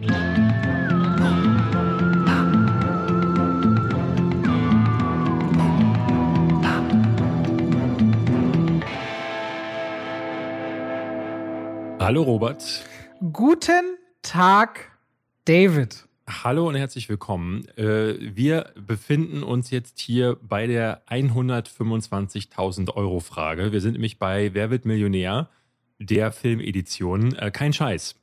Hallo Robert. Guten Tag, David. Hallo und herzlich willkommen. Äh, wir befinden uns jetzt hier bei der 125.000 Euro Frage. Wir sind nämlich bei Wer wird Millionär? Der Filmedition. Äh, kein Scheiß.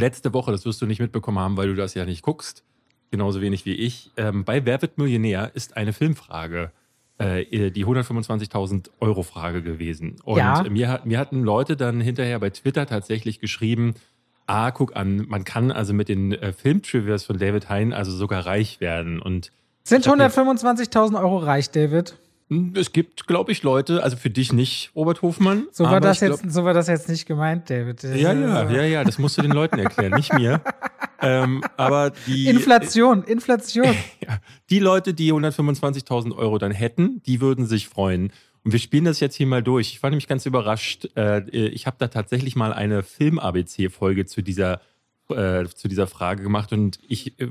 Letzte Woche, das wirst du nicht mitbekommen haben, weil du das ja nicht guckst, genauso wenig wie ich. Ähm, bei Wer wird Millionär ist eine Filmfrage äh, die 125.000 Euro Frage gewesen. Und Ja. mir, mir hatten Leute dann hinterher bei Twitter tatsächlich geschrieben, ah, guck an, man kann also mit den äh, Filmtrivias von David Hein also sogar reich werden. Und Sind Ich hab jetzt- 125.000 Euro reich, David? Mh, es gibt, glaube ich, Leute, also für dich nicht, Robert Hofmann. So war, das ich glaub- jetzt, so war das jetzt nicht gemeint, David. Ja, ja, äh, ja, ja, das musst du den Leuten erklären, nicht mir. Ähm, aber die, Inflation, Inflation. Ja, die Leute, die 125.000 Euro dann hätten, die würden sich freuen. Und wir spielen das jetzt hier mal durch. Ich war nämlich ganz überrascht. Äh, ich habe da tatsächlich mal eine Film-ABC-Folge zu dieser, äh, zu dieser Frage gemacht. Und ich äh,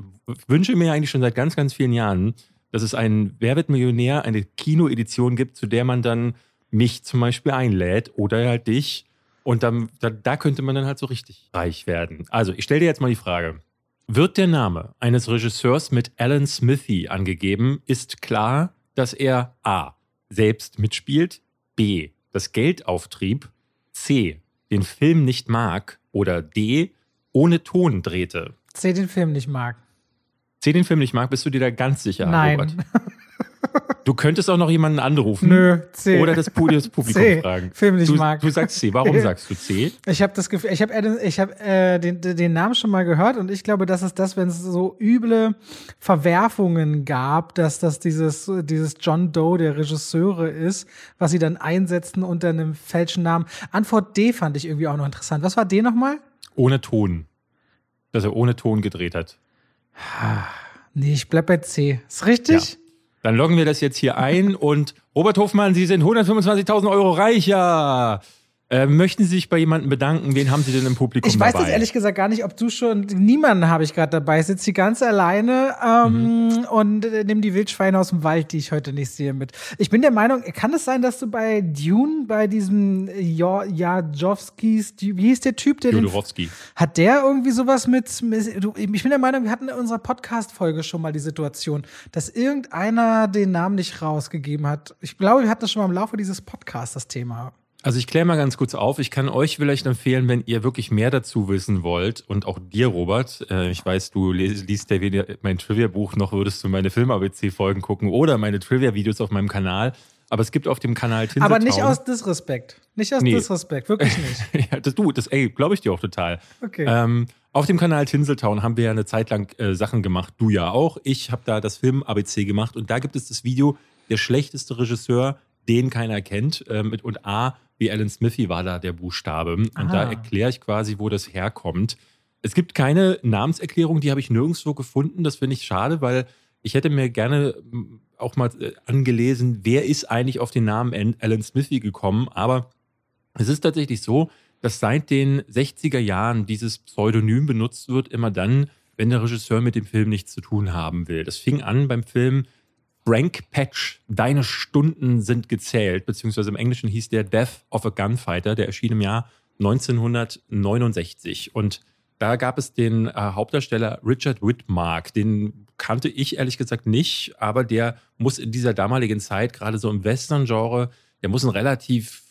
wünsche mir eigentlich schon seit ganz, ganz vielen Jahren, dass es ein Wer wird Millionär, eine Kinoedition gibt, zu der man dann mich zum Beispiel einlädt oder halt dich. Und dann, da, da könnte man dann halt so richtig reich werden. Also, ich stelle dir jetzt mal die Frage. Wird der Name eines Regisseurs mit Alan Smithy angegeben, ist klar, dass er A. selbst mitspielt, B. das Geld auftrieb, C. den Film nicht mag oder D. ohne Ton drehte. C den Film nicht mag. C. den Film nicht mag, bist du dir da ganz sicher, Nein. Robert? Du könntest auch noch jemanden anrufen. Nö, C. Oder das, Pu- das Publikum C. fragen. Film nicht du, mag. Du sagst C. Warum sagst du C? Ich habe das Gefühl, ich habe hab, äh, den, den Namen schon mal gehört und ich glaube, das ist das, wenn es so üble Verwerfungen gab, dass das dieses, dieses John Doe der Regisseure ist, was sie dann einsetzen unter einem falschen Namen. Antwort D fand ich irgendwie auch noch interessant. Was war D nochmal? Ohne Ton. Dass er ohne Ton gedreht hat. Nee, ich bleib bei C. Ist richtig? Dann loggen wir das jetzt hier ein und Robert Hofmann, Sie sind 125.000 Euro reicher. Äh, möchten Sie sich bei jemandem bedanken? Wen haben Sie denn im Publikum Ich weiß dabei? jetzt ehrlich gesagt gar nicht, ob du schon. Niemanden habe ich gerade dabei. Ich sitze hier ganz alleine ähm, Mhm. und äh, nehme die Wildschweine aus dem Wald, die ich heute nicht sehe, mit. Ich bin der Meinung, kann es sein, dass du bei Dune, bei diesem Jo- Jadowskis, wie hieß der Typ, der den, Jodorowski. hat der irgendwie sowas mit, mit du, ich bin der Meinung, wir hatten in unserer Podcast-Folge schon mal die Situation, dass irgendeiner den Namen nicht rausgegeben hat. Ich glaube, wir hatten das schon mal im Laufe dieses Podcasts, das Thema. Also ich kläre mal ganz kurz auf. Ich kann euch vielleicht empfehlen, wenn ihr wirklich mehr dazu wissen wollt und auch dir, Robert. Äh, ich weiß, du liest ja weder mein Trivia-Buch noch würdest du meine Film-ABC-Folgen gucken oder meine Trivia-Videos auf meinem Kanal. Aber es gibt auf dem Kanal Tinseltown. Aber nicht aus Disrespekt. Nicht aus Nee. Disrespekt, wirklich nicht. ja, das, du, das, ey, glaube ich dir auch total. Okay. Ähm, auf dem Kanal Tinseltown haben wir ja eine Zeit lang äh, Sachen gemacht. Du ja auch. Ich habe da das Film ABC gemacht und da gibt es das Video Der schlechteste Regisseur, den keiner kennt. Äh, mit, und A, wie Alan Smithy war da der Buchstabe. Und da Aha. erkläre ich quasi, wo das herkommt. Es gibt keine Namenserklärung, die habe ich nirgendwo gefunden. Das finde ich schade, weil ich hätte mir gerne mm, auch mal äh, angelesen, wer ist eigentlich auf den Namen An- Alan Smithy gekommen. Aber es ist tatsächlich so, dass seit den 60er Jahren dieses Pseudonym benutzt wird, immer dann, wenn der Regisseur mit dem Film nichts zu tun haben will. Das fing an beim Film Frank Patch, Deine Stunden sind gezählt, beziehungsweise im Englischen hieß der Death of a Gunfighter, der erschien im Jahr 1969. Und da gab es den äh, Hauptdarsteller Richard Whitmark, den kannte ich ehrlich gesagt nicht, aber der muss in dieser damaligen Zeit, gerade so im Western-Genre, der muss einen relativ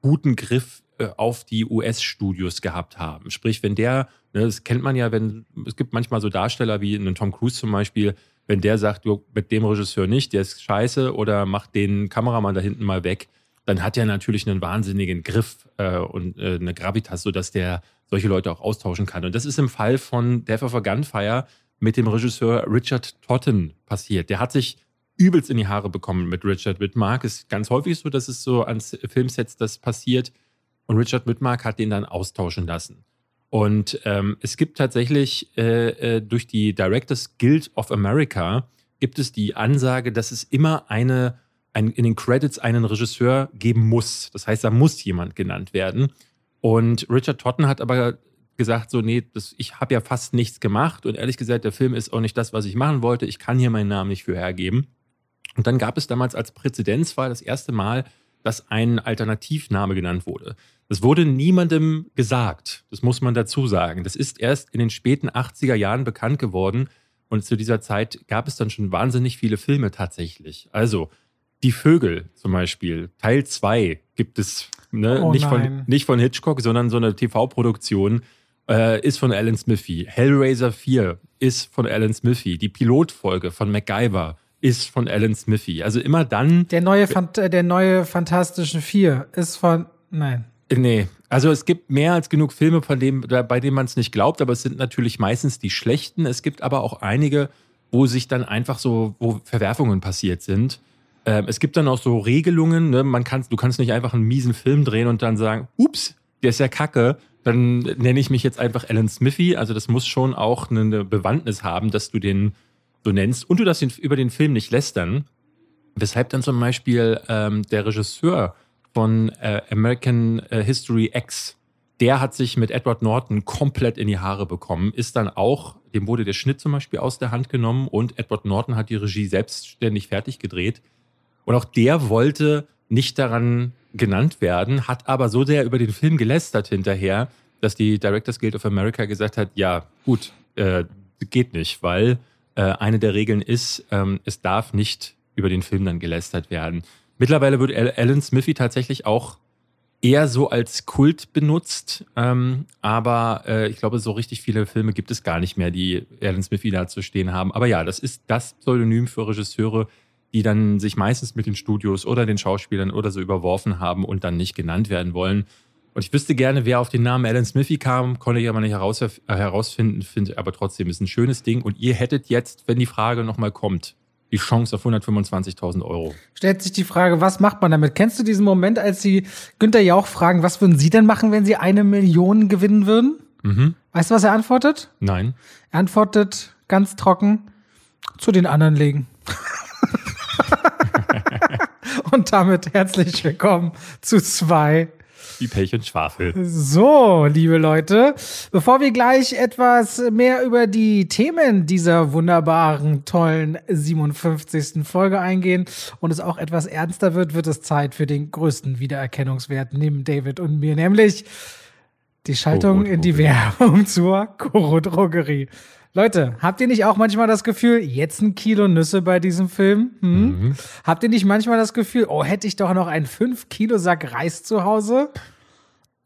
guten Griff äh, auf die US-Studios gehabt haben. Sprich, wenn der, ne, das kennt man ja, wenn, es gibt manchmal so Darsteller wie einen Tom Cruise zum Beispiel, wenn der sagt, du, mit dem Regisseur nicht, der ist scheiße oder macht den Kameramann da hinten mal weg, dann hat er natürlich einen wahnsinnigen Griff äh, und äh, eine Gravitas, sodass der solche Leute auch austauschen kann. Und das ist im Fall von Death of a Gunfire mit dem Regisseur Richard Totten passiert. Der hat sich übelst in die Haare bekommen mit Richard Whitmark. Ist ganz häufig so, dass es so an Filmsets das passiert. Und Richard Whitmark hat den dann austauschen lassen. Und ähm, es gibt tatsächlich äh, äh, durch die Directors Guild of America gibt es die Ansage, dass es immer eine, ein, in den Credits einen Regisseur geben muss. Das heißt, da muss jemand genannt werden. Und Richard Totten hat aber gesagt, so, nee, das, ich habe ja fast nichts gemacht und ehrlich gesagt, der Film ist auch nicht das, was ich machen wollte. Ich kann hier meinen Namen nicht für hergeben. Und dann gab es damals als Präzedenzfall das erste Mal, dass ein Alternativname genannt wurde. Das wurde niemandem gesagt. Das muss man dazu sagen. Das ist erst in den späten 80er Jahren bekannt geworden. Und zu dieser Zeit gab es dann schon wahnsinnig viele Filme tatsächlich. Also, Die Vögel zum Beispiel, Teil 2 gibt es ne? oh nicht, von, nicht von Hitchcock, sondern so eine TV-Produktion. Äh, ist von Alan Smithy. Hellraiser 4 ist von Alan Smithy. Die Pilotfolge von MacGyver ist von Alan Smithy. Also immer dann. Der neue, der neue Fantastischen Vier ist von. Nein. Nee, also es gibt mehr als genug Filme, von dem, bei denen man es nicht glaubt, aber es sind natürlich meistens die schlechten. Es gibt aber auch einige, wo sich dann einfach so, wo Verwerfungen passiert sind. Ähm, es gibt dann auch so Regelungen, ne? Man kann, du kannst nicht einfach einen miesen Film drehen und dann sagen, ups, der ist ja kacke, dann nenne ich mich jetzt einfach Alan Smithy. Also das muss schon auch eine Bewandtnis haben, dass du den so nennst. Und du darfst über den Film nicht lästern. Weshalb dann zum Beispiel ähm, der Regisseur von äh, American äh, History X, der hat sich mit Edward Norton komplett in die Haare bekommen, ist dann auch, dem wurde der Schnitt zum Beispiel aus der Hand genommen und Edward Norton hat die Regie selbstständig fertig gedreht. Und auch der wollte nicht daran genannt werden, hat aber so sehr über den Film gelästert hinterher, dass die Directors Guild of America gesagt hat, ja gut, äh, geht nicht, weil äh, eine der Regeln ist, ähm, es darf nicht über den Film dann gelästert werden. Mittlerweile wird Alan Smithy tatsächlich auch eher so als Kult benutzt, ähm, aber äh, ich glaube, so richtig viele Filme gibt es gar nicht mehr, die Alan Smithy da zu stehen haben. Aber ja, das ist das Pseudonym für Regisseure, die dann sich meistens mit den Studios oder den Schauspielern oder so überworfen haben und dann nicht genannt werden wollen. Und ich wüsste gerne, wer auf den Namen Alan Smithy kam, konnte ich aber nicht äh, herausfinden, finde aber trotzdem ist ein schönes Ding. Und ihr hättet jetzt, wenn die Frage nochmal kommt, die Chance auf 125.000 Euro. Stellt sich die Frage, was macht man damit? Kennst du diesen Moment, als Sie Günther Jauch fragen, was würden Sie denn machen, wenn Sie eine Million gewinnen würden? Mhm. Weißt du, was er antwortet? Nein. Er antwortet ganz trocken, zu den anderen legen. Und damit herzlich willkommen zu zwei wie Pech und Schwafel. So, liebe Leute, bevor wir gleich etwas mehr über die Themen dieser wunderbaren, tollen 57. Folge eingehen und es auch etwas ernster wird, wird es Zeit für den größten Wiedererkennungswert neben David und mir, nämlich die Schaltung in die Werbung zur Koro Drogerie. Leute, habt ihr nicht auch manchmal das Gefühl, jetzt ein Kilo Nüsse bei diesem Film? Hm? Mhm. Habt ihr nicht manchmal das Gefühl, oh, hätte ich doch noch einen 5 Kilo Sack Reis zu Hause?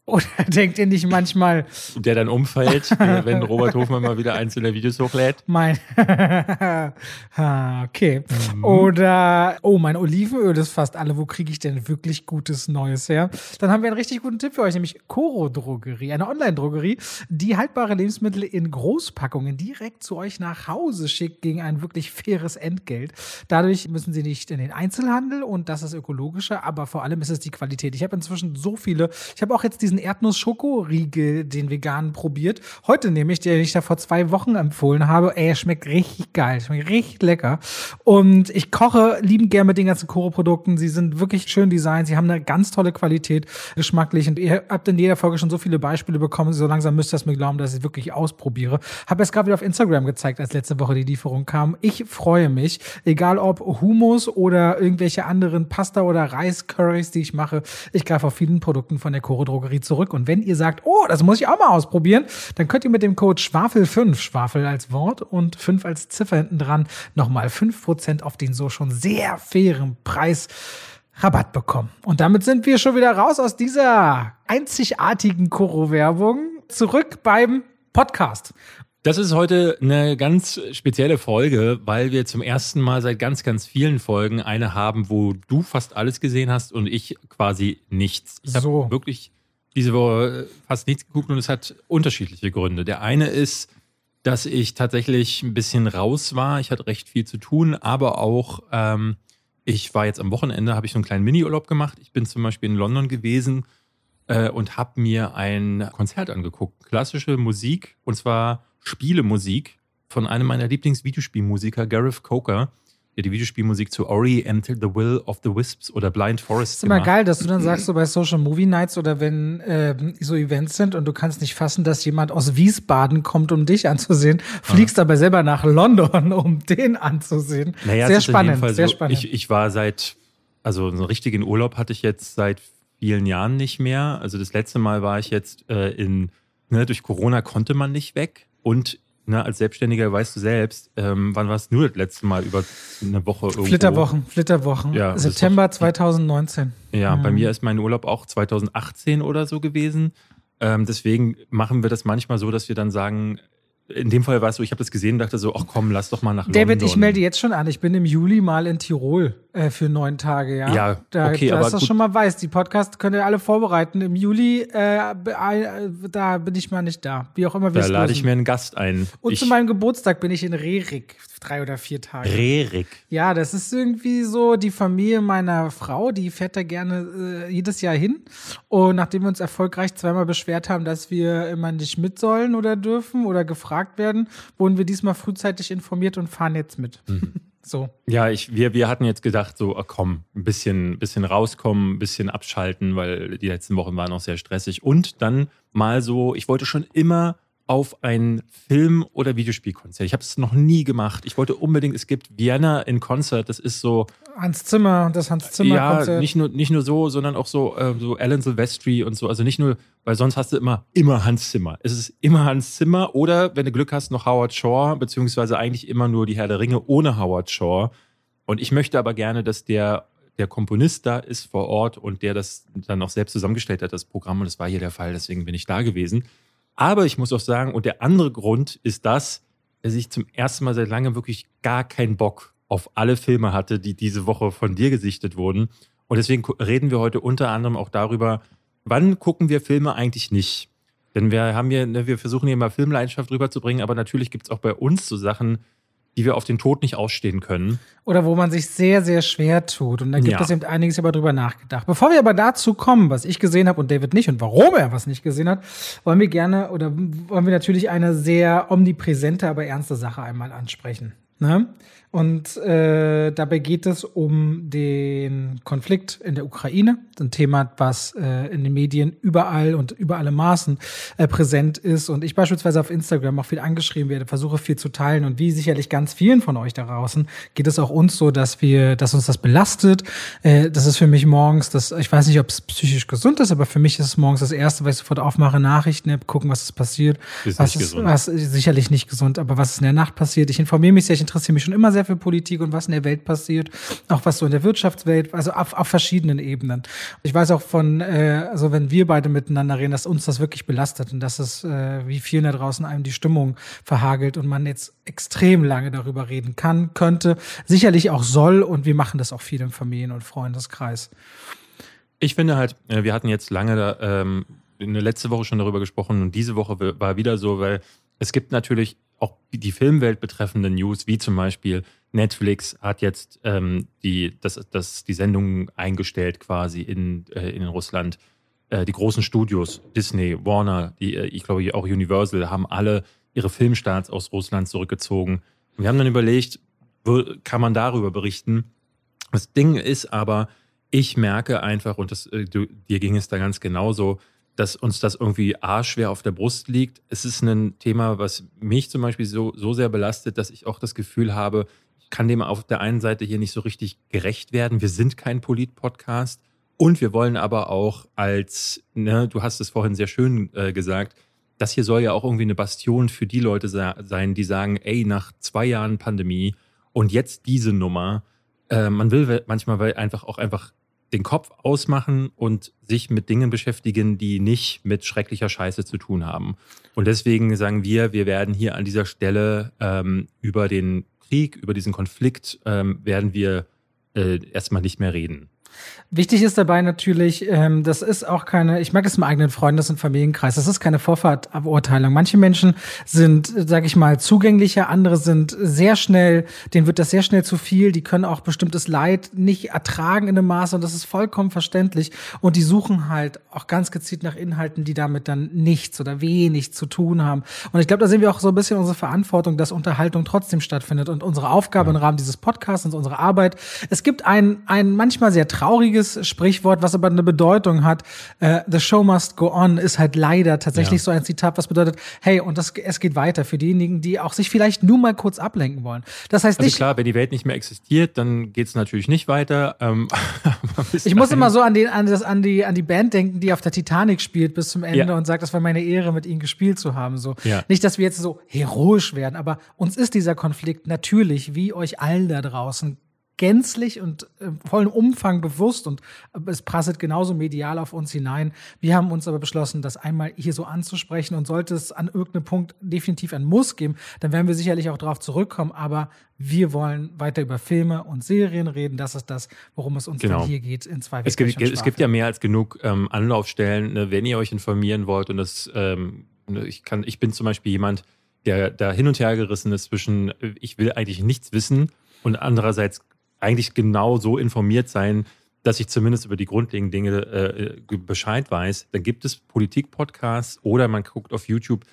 Oder denkt ihr nicht manchmal. Der dann umfällt, wenn Robert Hofmann mal wieder einzelne Videos hochlädt? Mein. okay. Mhm. Oder, oh, mein Olivenöl ist fast alle. Wo kriege ich denn wirklich gutes Neues her? Dann haben wir einen richtig guten Tipp für euch, nämlich Coro Drogerie, eine Online-Drogerie, die haltbare Lebensmittel in Großpackungen direkt zu euch nach Hause schickt gegen ein wirklich faires Entgelt. Dadurch müssen sie nicht in den Einzelhandel und das ist ökologischer, aber vor allem ist es die Qualität. Ich habe inzwischen so viele. Ich habe auch jetzt diesen Erdnuss-Schokoriegel, den veganen, probiert. Heute nämlich, den ich da vor zwei Wochen empfohlen habe. Ey, er schmeckt richtig geil, schmeckt richtig lecker. Und ich koche liebend gerne mit den ganzen Koro-Produkten. Sie sind wirklich schön designt. Sie haben eine ganz tolle Qualität, geschmacklich. Und ihr habt in jeder Folge schon so viele Beispiele bekommen. So langsam müsst ihr es mir glauben, dass ich wirklich ausprobiere. Habe es gerade wieder auf Instagram gezeigt, als letzte Woche die Lieferung kam. Ich freue mich, egal ob Humus oder irgendwelche anderen Pasta oder Reis-Curries, die ich mache. Ich greife auf vielen Produkten von der Koro Drogerie zurück. Und wenn ihr sagt, oh, das muss ich auch mal ausprobieren, dann könnt ihr mit dem Code Schwafel5, Schwafel als Wort und 5 als Ziffer hinten dran, nochmal 5% auf den so schon sehr fairen Preis Rabatt bekommen. Und damit sind wir schon wieder raus aus dieser einzigartigen Koro-Werbung. Zurück beim Podcast. Das ist heute eine ganz spezielle Folge, weil wir zum ersten Mal seit ganz, ganz vielen Folgen eine haben, wo du fast alles gesehen hast und ich quasi nichts. Ich so. habe wirklich diese Woche fast nichts geguckt und es hat unterschiedliche Gründe. Der eine ist, dass ich tatsächlich ein bisschen raus war. Ich hatte recht viel zu tun, aber auch ähm, ich war jetzt am Wochenende, habe ich so einen kleinen Mini-Urlaub gemacht. Ich bin zum Beispiel in London gewesen äh, und habe mir ein Konzert angeguckt. Klassische Musik und zwar Spielemusik von einem meiner Lieblings-Videospielmusiker, Gareth Coker. Der die Videospielmusik zu Ori and the Will of the Wisps oder Blind Forest ist immer geil, dass du dann sagst, so bei Social Movie Nights oder wenn äh, so Events sind und du kannst nicht fassen, dass jemand aus Wiesbaden kommt, um dich anzusehen, fliegst ah. aber selber nach London, um den anzusehen. Naja, sehr spannend, sehr so, spannend. Ich, ich war seit, also einen richtigen Urlaub hatte ich jetzt seit vielen Jahren nicht mehr. Also das letzte Mal war ich jetzt äh, in, ne, durch Corona konnte man nicht weg und ne, als Selbstständiger weißt du selbst, ähm, wann war es nur das letzte Mal über eine Woche irgendwo? Flitterwochen, Flitterwochen. Ja, September 2019. Ja, mhm. bei mir ist mein Urlaub auch 2018 oder so gewesen. Ähm, deswegen machen wir das manchmal so, dass wir dann sagen, in dem Fall war es so, ich habe das gesehen und dachte so, ach komm, lass doch mal nach David, London. David, ich melde jetzt schon an, ich bin im Juli mal in Tirol äh, für neun Tage, ja. Ja, da, okay, dass aber das schon mal weiß. Die Podcast könnt ihr alle vorbereiten. Im Juli, äh, äh, da bin ich mal nicht da. Wie auch immer wir Da lade ich mir einen Gast ein. Und ich zu meinem Geburtstag bin ich in Rerik, drei oder vier Tage. Rerik? Ja, das ist irgendwie so die Familie meiner Frau, die fährt da gerne äh, jedes Jahr hin. Und nachdem wir uns erfolgreich zweimal beschwert haben, dass wir immer nicht mit sollen oder dürfen oder gefragt werden, wurden wir diesmal frühzeitig informiert und fahren jetzt mit. Mhm. So. Ja, ich, wir, wir hatten jetzt gedacht, so, komm, ein bisschen, bisschen rauskommen, ein bisschen abschalten, weil die letzten Wochen waren auch sehr stressig. Und dann mal so, ich wollte schon immer auf ein Film- oder Videospielkonzert. Ich habe es noch nie gemacht. Ich wollte unbedingt, es gibt Vienna in Konzert, das ist so. Hans Zimmer, das Hans Zimmer Konzert. Ja, nicht nur, nicht nur so, sondern auch so, äh, so Alan Silvestri und so. Also nicht nur, weil sonst hast du immer, immer Hans Zimmer. Es ist immer Hans Zimmer oder, wenn du Glück hast, noch Howard Shaw, beziehungsweise eigentlich immer nur die Herr der Ringe ohne Howard Shaw. Und ich möchte aber gerne, dass der der Komponist da ist vor Ort und der das dann auch selbst zusammengestellt hat, das Programm. Und das war hier der Fall, deswegen bin ich da gewesen. Aber ich muss auch sagen, und der andere Grund ist das, dass ich zum ersten Mal seit langem wirklich gar keinen Bock auf alle Filme hatte, die diese Woche von dir gesichtet wurden. Und deswegen reden wir heute unter anderem auch darüber, wann gucken wir Filme eigentlich nicht? Denn wir haben hier, ne, wir versuchen hier mal Filmleidenschaft rüberzubringen, aber natürlich gibt es auch bei uns so Sachen, die wir auf den Tod nicht ausstehen können. Oder wo man sich sehr, sehr schwer tut. Und da gibt ja. es eben einiges aber drüber nachgedacht. Bevor wir aber dazu kommen, was ich gesehen habe und David nicht und warum er was nicht gesehen hat, wollen wir gerne oder wollen wir natürlich eine sehr omnipräsente, aber ernste Sache einmal ansprechen. Ne? Und äh, dabei geht es um den Konflikt in der Ukraine, ein Thema, was äh, in den Medien überall und über alle Maßen äh, präsent ist. Und ich beispielsweise auf Instagram auch viel angeschrieben werde, versuche viel zu teilen. Und wie sicherlich ganz vielen von euch da draußen geht es auch uns so, dass wir, dass uns das belastet. Äh, das ist für mich morgens, das, ich weiß nicht, ob es psychisch gesund ist, aber für mich ist es morgens das Erste, weil ich sofort aufmache, Nachrichten, gucken, was ist passiert. Ist was ist, gesund. Was, sicherlich nicht gesund, aber was ist in der Nacht passiert. Ich informiere mich sehr, ich interessiere mich schon immer sehr sehr für Politik und was in der Welt passiert, auch was so in der Wirtschaftswelt, also auf, auf verschiedenen Ebenen. Ich weiß auch von, äh, also wenn wir beide miteinander reden, dass uns das wirklich belastet und dass es äh, wie vielen da draußen einem die Stimmung verhagelt und man jetzt extrem lange darüber reden kann, könnte, sicherlich auch soll und wir machen das auch viel im Familien- und Freundeskreis. Ich finde halt, äh, wir hatten jetzt lange ähm, in der letzte Woche schon darüber gesprochen und diese Woche war wieder so, weil es gibt natürlich auch die Filmwelt betreffende News, wie zum Beispiel Netflix hat jetzt ähm, die, das, das, die Sendung eingestellt quasi in, äh, in Russland. Äh, die großen Studios, Disney, Warner, die, äh, ich glaube auch Universal, haben alle ihre Filmstarts aus Russland zurückgezogen. Und wir haben dann überlegt, kann man darüber berichten? Das Ding ist aber, ich merke einfach, und das, äh, du, dir ging es da ganz genauso, dass uns das irgendwie arschschwer auf der Brust liegt. Es ist ein Thema, was mich zum Beispiel so, so sehr belastet, dass ich auch das Gefühl habe, ich kann dem auf der einen Seite hier nicht so richtig gerecht werden. Wir sind kein Polit-Podcast und wir wollen aber auch als, ne, du hast es vorhin sehr schön äh, gesagt, das hier soll ja auch irgendwie eine Bastion für die Leute sein, die sagen, ey, nach zwei Jahren Pandemie und jetzt diese Nummer, äh, man will manchmal einfach auch einfach den Kopf ausmachen und sich mit Dingen beschäftigen, die nicht mit schrecklicher Scheiße zu tun haben. Und deswegen sagen wir, wir werden hier an dieser Stelle ähm, über den Krieg, über diesen Konflikt, ähm, werden wir äh, erstmal nicht mehr reden. Wichtig ist dabei natürlich, ähm, das ist auch keine, ich merke es im eigenen Freundes- und Familienkreis, das ist keine Vorfahrtaburteilung. Manche Menschen sind, sage ich mal, zugänglicher, andere sind sehr schnell, denen wird das sehr schnell zu viel, die können auch bestimmtes Leid nicht ertragen in einem Maße und das ist vollkommen verständlich. Und die suchen halt auch ganz gezielt nach Inhalten, die damit dann nichts oder wenig zu tun haben. Und ich glaube, da sehen wir auch so ein bisschen unsere Verantwortung, dass Unterhaltung trotzdem stattfindet und unsere Aufgabe im Rahmen dieses Podcasts und unsere Arbeit. Es gibt ein, ein manchmal sehr trauriges Sprichwort, was aber eine Bedeutung hat. Uh, the show must go on ist halt leider tatsächlich ja. so ein Zitat, was bedeutet, hey, und das, es geht weiter für diejenigen, die auch sich vielleicht nur mal kurz ablenken wollen. Das heißt also nicht. klar, wenn die Welt nicht mehr existiert, dann geht es natürlich nicht weiter. Ähm, ich muss immer so an, den, an, das, an, die, an die Band denken, die auf der Titanic spielt bis zum Ende ja. und sagt, das war meine Ehre, mit ihnen gespielt zu haben. So. Ja. Nicht, dass wir jetzt so heroisch werden, aber uns ist dieser Konflikt natürlich, wie euch allen da draußen, gänzlich und äh, vollen Umfang bewusst und äh, es prasselt genauso medial auf uns hinein. Wir haben uns aber beschlossen, das einmal hier so anzusprechen und sollte es an irgendeinem Punkt definitiv ein Muss geben, dann werden wir sicherlich auch darauf zurückkommen, aber wir wollen weiter über Filme und Serien reden. Das ist das, worum es uns genau. hier geht in zwei es gibt, es gibt ja mehr als genug ähm, Anlaufstellen, ne, wenn ihr euch informieren wollt und das ähm, ne, ich kann, ich bin zum Beispiel jemand, der da hin und her gerissen ist zwischen, äh, ich will eigentlich nichts wissen und andererseits eigentlich genau so informiert sein, dass ich zumindest über die grundlegenden Dinge äh, Bescheid weiß. Dann gibt es Politik-Podcasts oder man guckt auf YouTube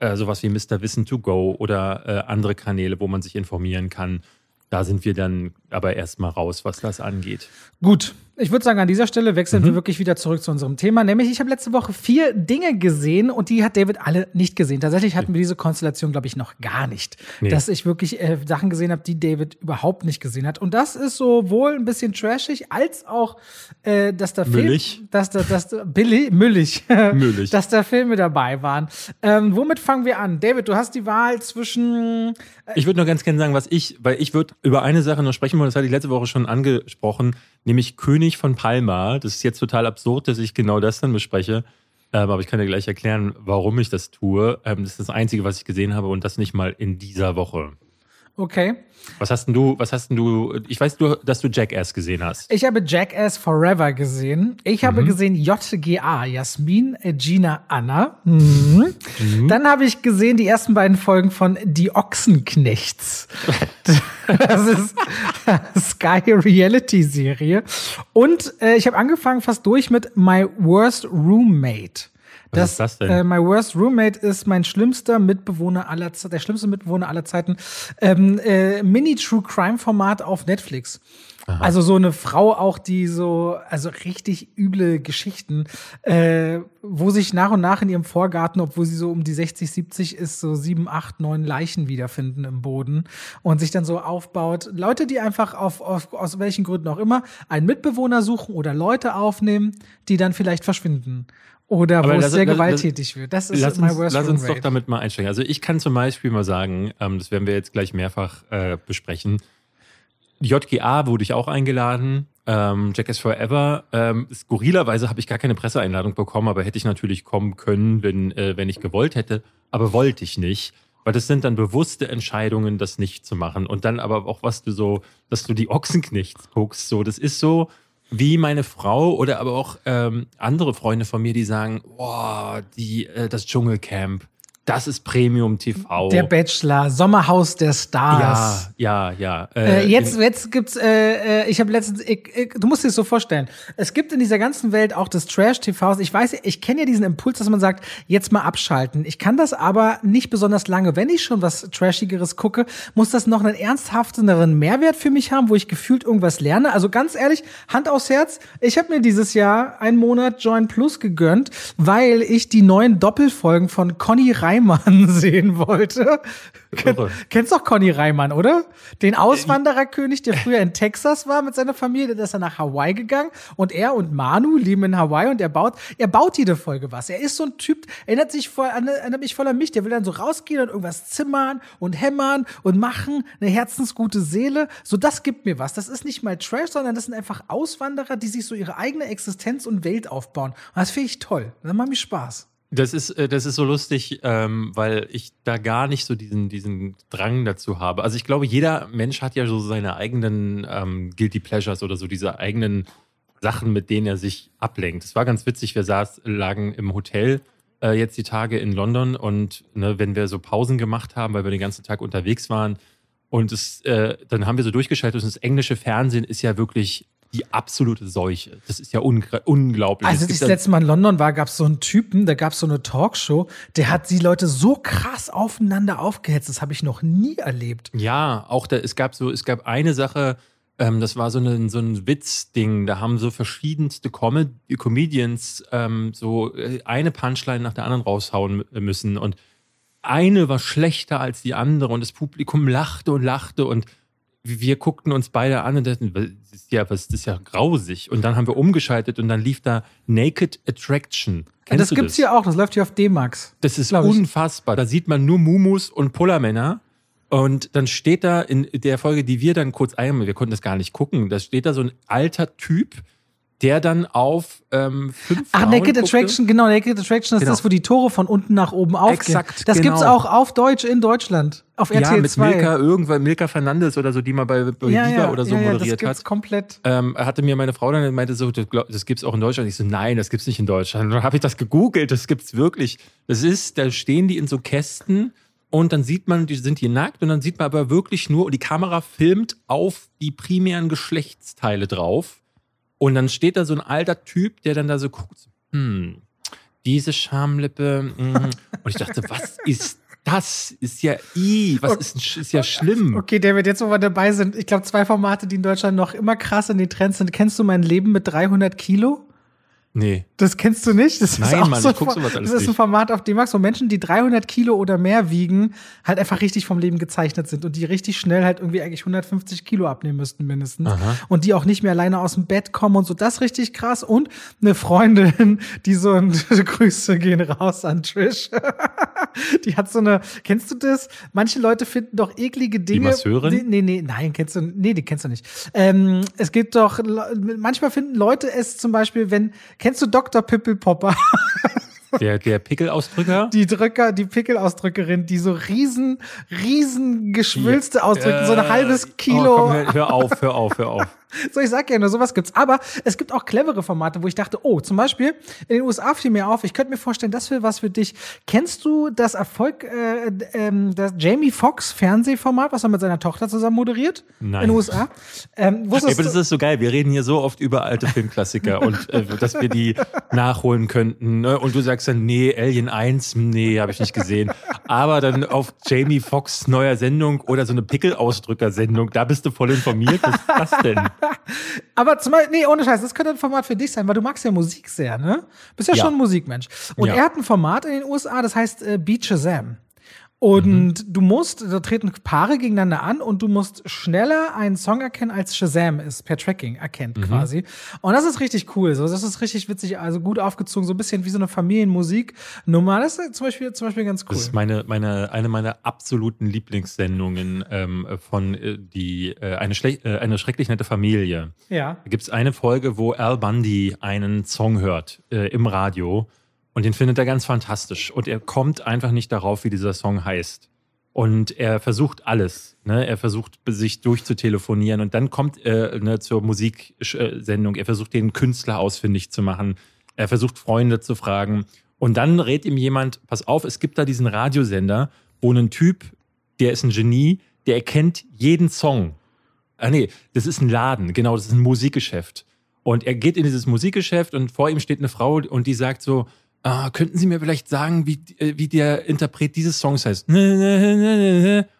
äh, sowas wie Mr. Wissen to Go oder äh, andere Kanäle, wo man sich informieren kann. Da sind wir dann aber erstmal raus, was das angeht. Gut, ich würde sagen, an dieser Stelle wechseln mhm. wir wirklich wieder zurück zu unserem Thema. Nämlich, ich habe letzte Woche vier Dinge gesehen und die hat David alle nicht gesehen. Tatsächlich hatten wir diese Konstellation, glaube ich, noch gar nicht. Nee. Dass ich wirklich äh, Sachen gesehen habe, die David überhaupt nicht gesehen hat. Und das ist sowohl ein bisschen trashig, als auch, äh, dass da Müllig. Film, dass da, dass da, Billy, müllig, müllig. dass da Filme dabei waren. Ähm, womit fangen wir an? David, du hast die Wahl zwischen. Äh, ich würde nur ganz gerne sagen, was ich, weil ich würde über eine Sache noch sprechen wollen, das hatte ich letzte Woche schon angesprochen nämlich König von Palma. Das ist jetzt total absurd, dass ich genau das dann bespreche. Ähm, aber ich kann dir gleich erklären, warum ich das tue. Ähm, das ist das Einzige, was ich gesehen habe und das nicht mal in dieser Woche. Okay. Was hast denn du, was hast denn du, ich weiß, du, dass du Jackass gesehen hast. Ich habe Jackass Forever gesehen. Ich mhm. habe gesehen JGA, Jasmin, Gina, Anna. Mhm. Mhm. Dann habe ich gesehen die ersten beiden Folgen von Die Ochsenknechts. das ist Sky Reality Serie. Und äh, ich habe angefangen fast durch mit My Worst Roommate. Was das, ist das denn? Äh, My Worst Roommate ist mein schlimmster Mitbewohner aller Zeiten, der schlimmste Mitbewohner aller Zeiten. Ähm, äh, Mini-True Crime-Format auf Netflix. Aha. Also so eine Frau auch, die so, also richtig üble Geschichten, äh, wo sich nach und nach in ihrem Vorgarten, obwohl sie so um die 60, 70 ist, so sieben, acht, neun Leichen wiederfinden im Boden und sich dann so aufbaut. Leute, die einfach auf, auf aus welchen Gründen auch immer einen Mitbewohner suchen oder Leute aufnehmen, die dann vielleicht verschwinden. Oder wo es sehr gewalttätig wird. Das ist lass my worst Lass uns doch damit mal einsteigen. Also ich kann zum Beispiel mal sagen, ähm, das werden wir jetzt gleich mehrfach äh, besprechen. JGA wurde ich auch eingeladen. Ähm, Jackass Forever. Ähm, skurrilerweise habe ich gar keine Presseeinladung bekommen, aber hätte ich natürlich kommen können, wenn, äh, wenn ich gewollt hätte. Aber wollte ich nicht. Weil das sind dann bewusste Entscheidungen, das nicht zu machen. Und dann aber auch, was du so, dass du die Ochsenknechts guckst. So, das ist so, wie meine Frau oder aber auch ähm, andere Freunde von mir, die sagen, boah, die, äh, das Dschungelcamp, das ist Premium TV. Der Bachelor, Sommerhaus der Stars. Ja, ja, ja. Äh, äh, jetzt, jetzt gibt's, äh, äh, ich habe letztens, ich, ich, du musst dir das so vorstellen. Es gibt in dieser ganzen Welt auch das Trash-TVs. Ich weiß, ich kenne ja diesen Impuls, dass man sagt, jetzt mal abschalten. Ich kann das aber nicht besonders lange. Wenn ich schon was Trashigeres gucke, muss das noch einen ernsthafteren Mehrwert für mich haben, wo ich gefühlt irgendwas lerne. Also ganz ehrlich, Hand aufs Herz, ich habe mir dieses Jahr einen Monat Join Plus gegönnt, weil ich die neuen Doppelfolgen von Conny Rein Reimann sehen wollte. Ken, kennst doch Conny Reimann, oder? Den Auswandererkönig, der früher in Texas war mit seiner Familie, der ist dann nach Hawaii gegangen und er und Manu leben in Hawaii und er baut, er baut jede Folge was. Er ist so ein Typ, erinnert sich voll, erinnert mich voll an mich, der will dann so rausgehen und irgendwas zimmern und hämmern und machen, eine herzensgute Seele. So, das gibt mir was. Das ist nicht mal Trash, sondern das sind einfach Auswanderer, die sich so ihre eigene Existenz und Welt aufbauen. Und das finde ich toll. Das macht mir Spaß. Das ist, äh, das ist so lustig, ähm, weil ich da gar nicht so diesen, diesen Drang dazu habe. Also ich glaube, jeder Mensch hat ja so seine eigenen ähm, Guilty Pleasures oder so diese eigenen Sachen, mit denen er sich ablenkt. Es war ganz witzig, wir saß, lagen im Hotel äh, jetzt die Tage in London und ne, wenn wir so Pausen gemacht haben, weil wir den ganzen Tag unterwegs waren und es, äh, dann haben wir so durchgeschaltet und das englische Fernsehen ist ja wirklich die absolute Seuche. Das ist ja unglaublich. Also, als ich das letzte Mal in London war, gab es so einen Typen, da gab es so eine Talkshow, der hat die Leute so krass aufeinander aufgehetzt. Das habe ich noch nie erlebt. Ja, auch da, es gab so, es gab eine Sache, ähm, das war so, eine, so ein Witzding. Da haben so verschiedenste Com Comedians ähm, so äh, eine Punchline nach der anderen raushauen müssen. Und eine war schlechter als die andere und das Publikum lachte und lachte und wir guckten uns beide an und dachten, das ist ja, was, das ist ja grausig. Und dann haben wir umgeschaltet und dann lief da Naked Attraction. Kennst das gibt's das? hier auch, das läuft hier auf D-Max. Das ist unfassbar. Da sieht man nur Mumus und Pullermänner. Und dann steht da in der Folge, die wir dann kurz einmal, wir konnten das gar nicht gucken, da steht da so ein alter Typ, der dann auf ähm, fünf Ach, Naked guckte. Attraction, genau, Naked Attraction ist genau. das, wo die Tore von unten nach oben aufgehen. Exakt, Das genau. gibt's auch auf Deutsch in Deutschland, auf RTL ja, mit 2. Milka, irgendwann Milka Fernandes oder so, die mal bei, bei ja, ja, oder so ja, moderiert das hat. komplett. Ähm, hatte mir meine Frau dann meinte so, das, das gibt's auch in Deutschland. Ich so, nein, das gibt's nicht in Deutschland. dann habe ich das gegoogelt, das gibt's wirklich. Das ist, da stehen die in so Kästen und dann sieht man, die sind hier nackt und dann sieht man aber wirklich nur, und die Kamera filmt auf die primären Geschlechtsteile drauf und dann steht da so ein alter Typ, der dann da so guckt, hm, diese Schamlippe. Mm. Und ich dachte, was ist das? Ist ja i, was ist, ist ja schlimm. Okay, David, jetzt wo wir dabei sind, ich glaube, zwei Formate, die in Deutschland noch immer krass in den Trends sind. Kennst du mein Leben mit 300 Kilo? Nee. Das kennst du nicht? Das Nein, ist Mann, so, ich guck sowas alles Das ist ein Format auf D-Max, wo Menschen, die 300 Kilo oder mehr wiegen, halt einfach richtig vom Leben gezeichnet sind und die richtig schnell halt irgendwie eigentlich 150 Kilo abnehmen müssten mindestens. Aha. Und die auch nicht mehr alleine aus dem Bett kommen und so. Das richtig krass. Und eine Freundin, die so ein Grüße gehen raus an Trish. die hat so eine, kennst du das? Manche Leute finden doch eklige Dinge. Die Masseurin? Nee, nee, nein, kennst du, nee, die kennst du nicht. Ähm, es gibt doch, manchmal finden Leute es zum Beispiel, wenn, Kennst du Dr. Pippelpopper? Der, der Pickelausdrücker? Die Drücker, die Pickelausdrückerin, die so riesen, riesen geschwülste ja. ausdrücken, äh, so ein halbes Kilo. Oh, komm, hör auf, hör auf, hör auf. So, ich sag ja nur, sowas gibt's. Aber es gibt auch clevere Formate, wo ich dachte, oh, zum Beispiel in den USA fiel mir auf, ich könnte mir vorstellen, das wäre was für dich. Kennst du das Erfolg, äh, ähm, das Jamie Foxx Fernsehformat, was er mit seiner Tochter zusammen moderiert? Nein. In den USA? Ähm, ja, aber das ist so geil. Wir reden hier so oft über alte Filmklassiker und äh, dass wir die nachholen könnten. Ne? Und du sagst dann, nee, Alien 1, nee, habe ich nicht gesehen. Aber dann auf Jamie Foxx neuer Sendung oder so eine Pickelausdrücker-Sendung, da bist du voll informiert. Was ist das denn? Aber zum Beispiel, nee, ohne Scheiß, das könnte ein Format für dich sein, weil du magst ja Musik sehr, ne? Bist ja, ja. schon ein Musikmensch. Und ja. er hat ein Format in den USA, das heißt äh, Beat Shazam. Und mhm. du musst, da treten Paare gegeneinander an und du musst schneller einen Song erkennen, als Shazam es per Tracking erkennt mhm. quasi. Und das ist richtig cool. So, das ist richtig witzig, also gut aufgezogen, so ein bisschen wie so eine Familienmusiknummer. Das ist zum Beispiel, zum Beispiel ganz cool. Das ist meine, meine, eine meiner absoluten Lieblingssendungen ähm, von äh, die äh, eine, äh, eine schrecklich nette Familie. Ja. Da gibt es eine Folge, wo Al Bundy einen Song hört äh, im Radio und den findet er ganz fantastisch. Und er kommt einfach nicht darauf, wie dieser Song heißt. Und er versucht alles. Ne? Er versucht, sich durchzutelefonieren. Und dann kommt er ne, zur Musiksendung. Er versucht, den Künstler ausfindig zu machen. Er versucht, Freunde zu fragen. Und dann rät ihm jemand, pass auf, es gibt da diesen Radiosender, wo ein Typ, der ist ein Genie, der erkennt jeden Song. Ah nee, das ist ein Laden, genau, das ist ein Musikgeschäft. Und er geht in dieses Musikgeschäft und vor ihm steht eine Frau und die sagt so, ah, könnten Sie mir vielleicht sagen, wie, äh, wie der Interpret dieses Songs heißt?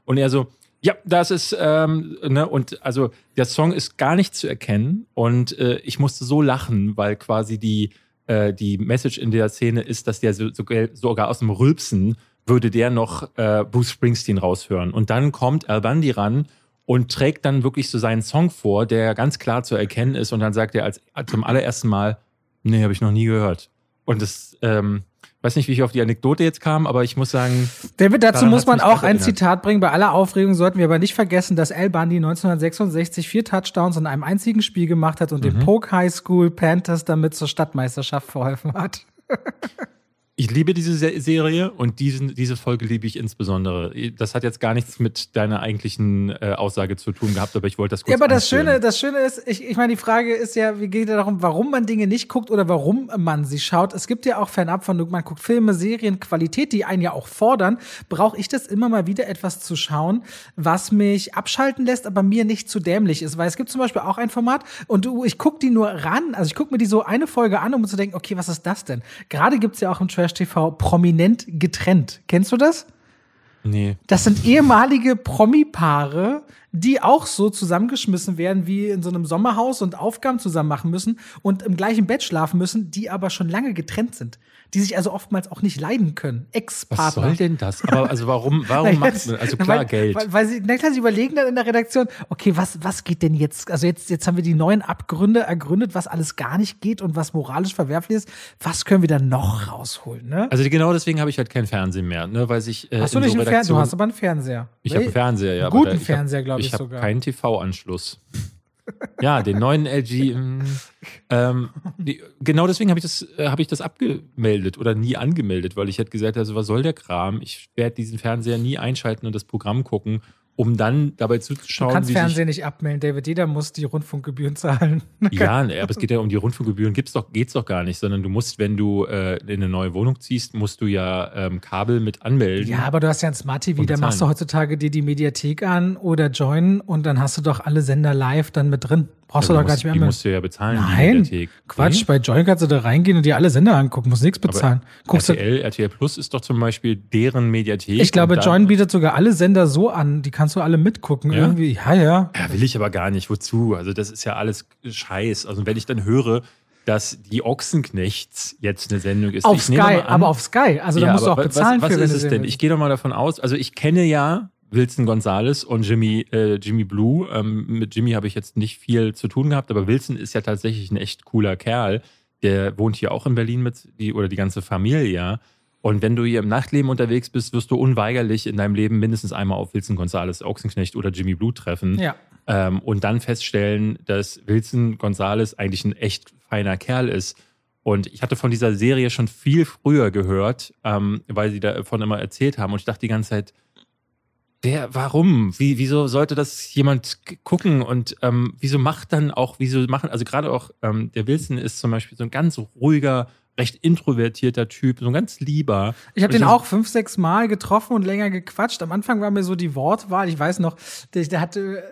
Und er so, ja, das ist, ähm, ne, und also der Song ist gar nicht zu erkennen und äh, ich musste so lachen, weil quasi die, äh, die Message in der Szene ist, dass der so, so, sogar aus dem Rülpsen würde der noch äh, Bruce Springsteen raushören. Und dann kommt Al Bundy ran und trägt dann wirklich so seinen Song vor, der ganz klar zu erkennen ist und dann sagt er als, zum allerersten Mal, nee, habe ich noch nie gehört. Und das, ähm, weiß nicht, wie ich auf die Anekdote jetzt kam, aber ich muss sagen. David, dazu muss man auch ein Zitat bringen. Bei aller Aufregung sollten wir aber nicht vergessen, dass Al Bundy 1966 vier Touchdowns in einem einzigen Spiel gemacht hat und mhm. den Polk High School Panthers damit zur Stadtmeisterschaft verholfen hat. Ich liebe diese Serie und diesen, diese Folge liebe ich insbesondere. Das hat jetzt gar nichts mit deiner eigentlichen äh, Aussage zu tun gehabt, aber ich wollte das kurz Ja, aber das Schöne, das Schöne ist, ich, ich meine, die Frage ist ja, wie geht es darum, warum man Dinge nicht guckt oder warum man sie schaut. Es gibt ja auch fernab von, man guckt Filme, Serien, Qualität, die einen ja auch fordern, brauche ich das immer mal wieder etwas zu schauen, was mich abschalten lässt, aber mir nicht zu dämlich ist. Weil es gibt zum Beispiel auch ein Format und du, ich gucke die nur ran, also ich gucke mir die so eine Folge an, um zu denken, okay, was ist das denn? Gerade gibt's ja auch im Trash TV prominent getrennt. Kennst du das? Nee. Das sind ehemalige Promi-Paare, die auch so zusammengeschmissen werden wie in so einem Sommerhaus und Aufgaben zusammen machen müssen und im gleichen Bett schlafen müssen, die aber schon lange getrennt sind, die sich also oftmals auch nicht leiden können. Ex-Partner. Was soll denn das? Aber also warum, warum macht man, also klar weil, Geld. Weil, weil sie, na klar, sie überlegen dann in der Redaktion, okay, was, was geht denn jetzt? Also jetzt, jetzt haben wir die neuen Abgründe ergründet, was alles gar nicht geht und was moralisch verwerflich ist. Was können wir dann noch rausholen, ne? Also genau deswegen habe ich halt kein Fernsehen mehr, ne, weil sich äh, Hast du nicht so einen Fernseher? Du hast aber einen Fernseher. Ich habe einen Fernseher, ja. Guten Fernseher, glaube ich, ich hab sogar. keinen TV-Anschluss. ja, den neuen LG. Ähm, die, genau deswegen habe ich, das, äh, hab ich das abgemeldet oder nie angemeldet, weil ich hätte gesagt, also was soll der Kram? Ich werde diesen Fernseher nie einschalten und das Programm gucken um dann dabei zuzuschauen. Du kannst wie Fernsehen nicht abmelden, David. Jeder muss die Rundfunkgebühren zahlen. ja, aber es geht ja um die Rundfunkgebühren. Gibt's doch, geht's doch gar nicht, sondern du musst, wenn du äh, in eine neue Wohnung ziehst, musst du ja ähm, Kabel mit anmelden. Ja, aber du hast ja ein Smart TV, da machst du heutzutage dir die Mediathek an oder Join und dann hast du doch alle Sender live dann mit drin. Brauchst ja, du doch gar nicht mehr. Die musst du ja bezahlen. Nein, Quatsch. Nee? Bei Join kannst du da reingehen und dir alle Sender angucken, musst nichts bezahlen. Guckst RTL, du, RTL Plus ist doch zum Beispiel deren Mediathek. Ich glaube, Join bietet sogar alle Sender so an, die kannst du alle mitgucken. Ja? Irgendwie, ja, ja. Ja, will ich aber gar nicht. Wozu? Also, das ist ja alles Scheiß. Also, wenn ich dann höre, dass die Ochsenknechts jetzt eine Sendung ist. Auf Sky, aber auf Sky. Also da ja, musst du auch bezahlen was, was für. Was ist es denn? Ich gehe doch mal davon aus, also ich kenne ja Wilson Gonzalez und Jimmy, äh, Jimmy Blue. Ähm, mit Jimmy habe ich jetzt nicht viel zu tun gehabt, aber Wilson ist ja tatsächlich ein echt cooler Kerl. Der wohnt hier auch in Berlin mit, die, oder die ganze Familie. Und wenn du hier im Nachtleben unterwegs bist, wirst du unweigerlich in deinem Leben mindestens einmal auf Wilson Gonzalez, Ochsenknecht oder Jimmy Blue treffen. Ja. Ähm, und dann feststellen, dass Wilson Gonzalez eigentlich ein echt feiner Kerl ist. Und ich hatte von dieser Serie schon viel früher gehört, ähm, weil sie davon immer erzählt haben. Und ich dachte die ganze Zeit, der, warum? Wie, wieso sollte das jemand gucken? Und ähm, wieso macht dann auch, wieso machen, also gerade auch ähm, der Wilson ist zum Beispiel so ein ganz ruhiger, recht introvertierter Typ, so ein ganz lieber. Ich habe den auch fünf, sechs Mal getroffen und länger gequatscht. Am Anfang war mir so die Wortwahl, ich weiß noch, der, der hatte,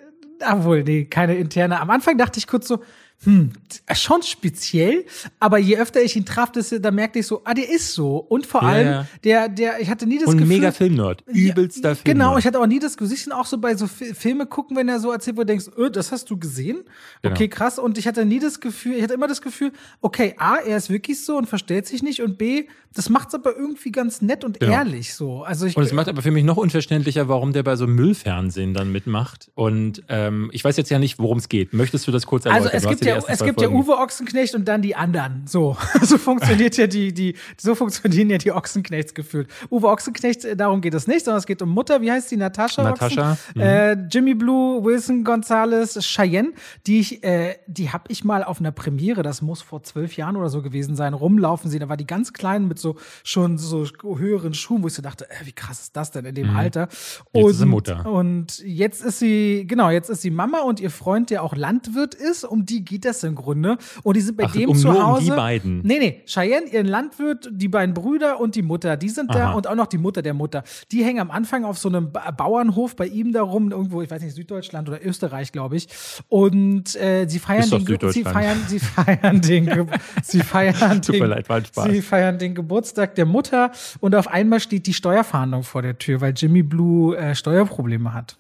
ah wohl, nee, keine interne. Am Anfang dachte ich kurz so, hm, schon speziell, aber je öfter ich ihn traf, da merkte ich so, ah, der ist so. Und vor allem, ja. der, der, ich hatte nie das Und Gefühl. mega Filmnerd. Übelster ja, Filmnerd. Genau, ich hatte auch nie das Gesicht auch so bei so Filme gucken, wenn er so erzählt, wo du denkst, öh, das hast du gesehen? Genau. Okay, krass. Und ich hatte nie das Gefühl, ich hatte immer das Gefühl, okay, A, er ist wirklich so und verstellt sich nicht und B, das macht's aber irgendwie ganz nett und genau. ehrlich so. Also ich, und es macht aber für mich noch unverständlicher, warum der bei so Müllfernsehen dann mitmacht. Und ähm, ich weiß jetzt ja nicht, worum es geht. Möchtest du das kurz erläutern? Also es gibt ja, es gibt ja Uwe Ochsenknecht und dann die anderen. So, so funktioniert ja die, die, so funktionieren ja die Ochsenknechts gefühlt. Uwe Ochsenknecht, äh, darum geht es nicht, sondern es geht um Mutter. Wie heißt die? Natascha. Natascha. Mhm. Äh, Jimmy Blue, Wilson Gonzalez, Cheyenne. Die ich, äh, die habe ich mal auf einer Premiere. Das muss vor zwölf Jahren oder so gewesen sein. Rumlaufen sehen. Da war die ganz klein mit so schon so höheren Schuhen, wo ich so dachte, äh, wie krass ist das denn in dem mhm. Alter? Und, jetzt ist sie Mutter. Und jetzt ist sie, genau, jetzt ist sie Mama und ihr Freund, der auch Landwirt ist. Um die geht das im Grunde. Und die sind bei Ach, dem um zu nur Hause. Um die beiden. Nee, nee. Cheyenne, ihren Landwirt, die beiden Brüder und die Mutter, die sind da Aha. und auch noch die Mutter der Mutter. Die hängen am Anfang auf so einem ba Bauernhof bei ihm da rum, irgendwo, ich weiß nicht, Süddeutschland oder Österreich, glaube ich. Und äh, sie feiern den sie feiern, sie feiern den sie feiern den, leid, sie feiern den Geburtstag der Mutter und auf einmal steht die Steuerfahndung vor der Tür, weil Jimmy Blue äh, Steuerprobleme hat.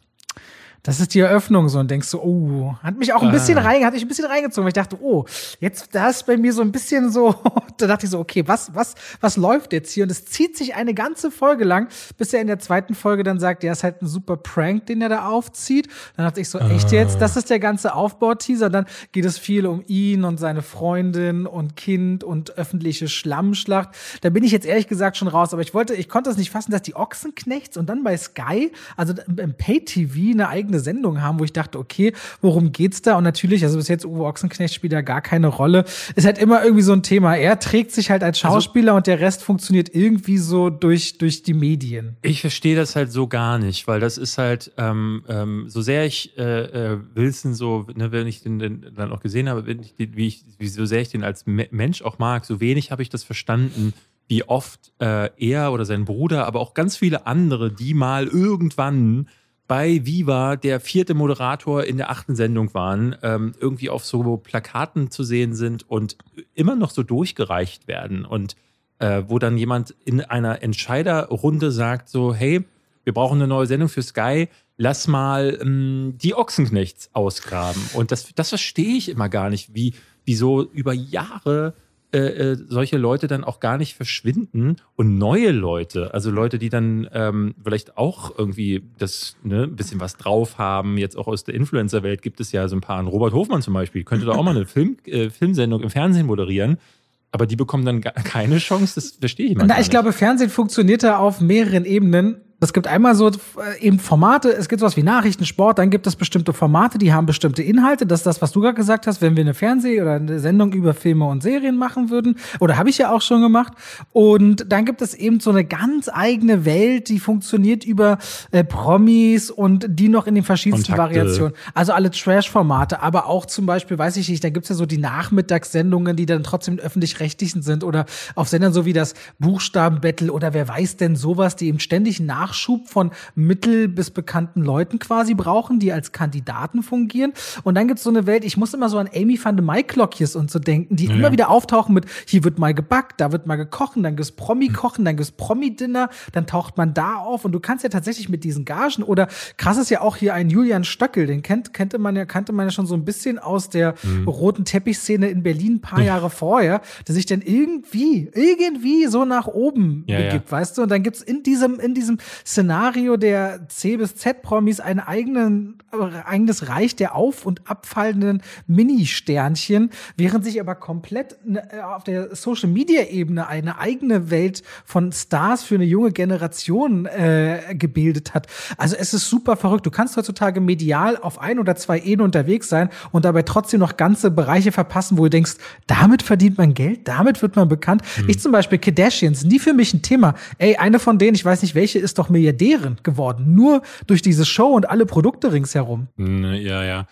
Das ist die Eröffnung so und denkst so, oh, hat mich auch ein bisschen Ah. rein, hat mich ein bisschen reingezogen, weil ich dachte, oh, jetzt da ist bei mir so ein bisschen so, da dachte ich so, okay, was was was läuft jetzt hier und es zieht sich eine ganze Folge lang, bis er in der zweiten Folge dann sagt, ja, ist halt ein super Prank, den er da aufzieht. Dann dachte ich so, echt jetzt, das ist der ganze Aufbauteaser, dann geht es viel um ihn und seine Freundin und Kind und öffentliche Schlammschlacht. Da bin ich jetzt ehrlich gesagt schon raus, aber ich wollte, ich konnte es nicht fassen, dass die Ochsenknechts und dann bei Sky, also im Pay-TV eine eigene eigene Sendung haben, wo ich dachte, okay, worum geht's da? Und natürlich, also bis jetzt Uwe Ochsenknecht spielt da gar keine Rolle. Ist halt immer irgendwie so ein Thema. Er trägt sich halt als also Schauspieler also, und der Rest funktioniert irgendwie so durch, durch die Medien. Ich verstehe das halt so gar nicht, weil das ist halt, ähm, ähm, so sehr ich äh, äh, Wilson so, ne, wenn ich den, den, dann auch gesehen habe, ich, wie, ich, wie so sehr ich den als Me Mensch auch mag, so wenig habe ich das verstanden, wie oft äh, er oder sein Bruder, aber auch ganz viele andere, die mal irgendwann bei Viva der vierte Moderator in der achten Sendung waren, ähm, irgendwie auf so Plakaten zu sehen sind und immer noch so durchgereicht werden und äh, wo dann jemand in einer Entscheiderrunde sagt so, hey, wir brauchen eine neue Sendung für Sky, lass mal ähm, die Ochsenknechts ausgraben. Und das, das verstehe ich immer gar nicht, wie, wie so über Jahre äh, äh, solche Leute dann auch gar nicht verschwinden und neue Leute, also Leute, die dann ähm, vielleicht auch irgendwie das ne, ein bisschen was drauf haben, jetzt auch aus der Influencer-Welt gibt es ja so ein paar, Robert Hofmann zum Beispiel, könnte da auch mal eine Film, äh, Filmsendung im Fernsehen moderieren. Aber die bekommen dann keine Chance, das verstehe ich mal. Na, ich glaube, Fernsehen funktioniert da auf mehreren Ebenen. Es gibt einmal so äh, eben Formate, es gibt sowas wie Nachrichten, Sport, dann gibt es bestimmte Formate, die haben bestimmte Inhalte. Das ist das, was du gerade gesagt hast, wenn wir eine Fernseh- oder eine Sendung über Filme und Serien machen würden. Oder habe ich ja auch schon gemacht. Und dann gibt es eben so eine ganz eigene Welt, die funktioniert über äh, Promis und die noch in den verschiedensten Kontakte. Variationen. Also alle Trash-Formate, aber auch zum Beispiel, weiß ich nicht, da gibt es ja so die Nachmittagssendungen, die dann trotzdem öffentlich-rechtlichen sind oder auf Sendern so wie das Buchstabenbattle oder wer weiß denn sowas, die eben ständig nach Nachschub von mittel- bis bekannten Leuten quasi brauchen, die als Kandidaten fungieren. Und dann gibt es so eine Welt, ich muss immer so an Amy van de Maiklokjes und so denken, die ja. immer wieder auftauchen mit, hier wird mal gebackt, da wird mal gekocht, dann gibt's Promi-Kochen, dann gibt's Promi-Dinner, dann taucht man da auf und du kannst ja tatsächlich mit diesen Gagen oder krass ist ja auch hier ein Julian Stöckel, den kennt, kannte man ja, kannte man ja schon so ein bisschen aus der mhm. roten Teppichszene in Berlin ein paar Jahre vorher, der sich dann irgendwie, irgendwie so nach oben ja, begibt, ja. weißt du? Und dann gibt's in diesem, in diesem Szenario der C bis Z-Promis ein eigenen, eigenes Reich der auf- und abfallenden Mini-Sternchen, während sich aber komplett ne, auf der Social-Media-Ebene eine eigene Welt von Stars für eine junge Generation äh, gebildet hat. Also es ist super verrückt. Du kannst heutzutage medial auf ein oder zwei Ehen unterwegs sein und dabei trotzdem noch ganze Bereiche verpassen, wo du denkst, damit verdient man Geld, damit wird man bekannt. Mhm. Ich zum Beispiel Kardashians, nie für mich ein Thema. Ey, eine von denen, ich weiß nicht welche, ist doch Milliardärin geworden. Nur durch diese Show und alle Produkte ringsherum. Ja, ja.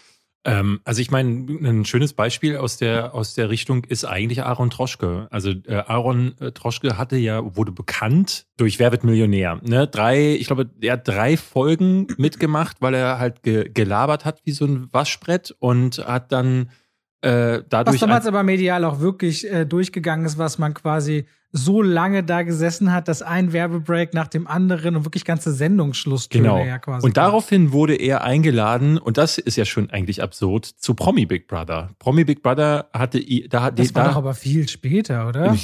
Ähm, also ich meine, ein schönes Beispiel aus der, aus der Richtung ist eigentlich Aaron Troschke. Also äh, Aaron äh, Troschke hatte ja, wurde bekannt durch Wer wird Millionär. Ne? Drei, ich glaube, er hat drei Folgen mitgemacht, weil er halt ge gelabert hat wie so ein Waschbrett und hat dann äh, dadurch. Was damals aber medial auch wirklich äh, durchgegangen ist, was man quasi so lange da gesessen hat, dass ein Werbebreak nach dem anderen und wirklich ganze Sendungsschlusstöne genau. ja quasi. Und daraufhin wurde er eingeladen, und das ist ja schon eigentlich absurd, zu Promi Big Brother. Promi Big Brother hatte da Das war da, doch aber viel später, oder?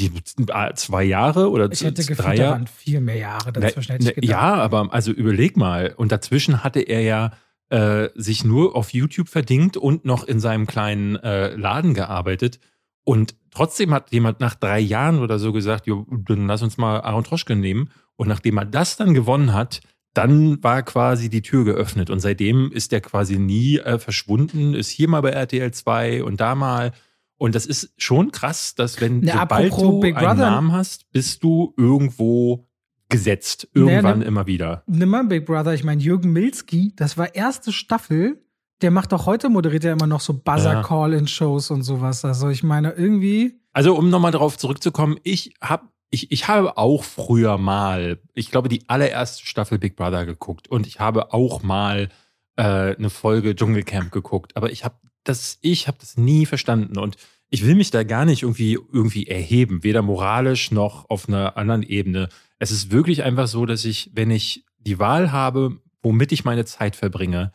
Zwei Jahre oder ich hätte gefühlt, drei Jahre. Da waren viel mehr Jahre dazwischen. Na, na, ja, aber also überleg mal. Und dazwischen hatte er ja äh, sich nur auf YouTube verdingt und noch in seinem kleinen äh, Laden gearbeitet. Und trotzdem hat jemand nach drei Jahren oder so gesagt, jo, dann lass uns mal Aaron Troschke nehmen. Und nachdem er das dann gewonnen hat, dann war quasi die Tür geöffnet. Und seitdem ist der quasi nie äh, verschwunden, ist hier mal bei RTL 2 und da mal. Und das ist schon krass, dass wenn ja, sobald du einen Namen hast, bist du irgendwo gesetzt. Irgendwann naja, immer wieder. Nimm mal Big Brother, ich meine, Jürgen Milski, das war erste Staffel. Der macht doch heute, moderiert er immer noch so Buzzer-Call-in-Shows und sowas. Also ich meine, irgendwie. Also um nochmal darauf zurückzukommen, ich habe ich, ich habe auch früher mal, ich glaube, die allererste Staffel Big Brother geguckt und ich habe auch mal äh, eine Folge Dschungelcamp geguckt, aber ich habe das, ich habe das nie verstanden und ich will mich da gar nicht irgendwie, irgendwie erheben, weder moralisch noch auf einer anderen Ebene. Es ist wirklich einfach so, dass ich, wenn ich die Wahl habe, womit ich meine Zeit verbringe,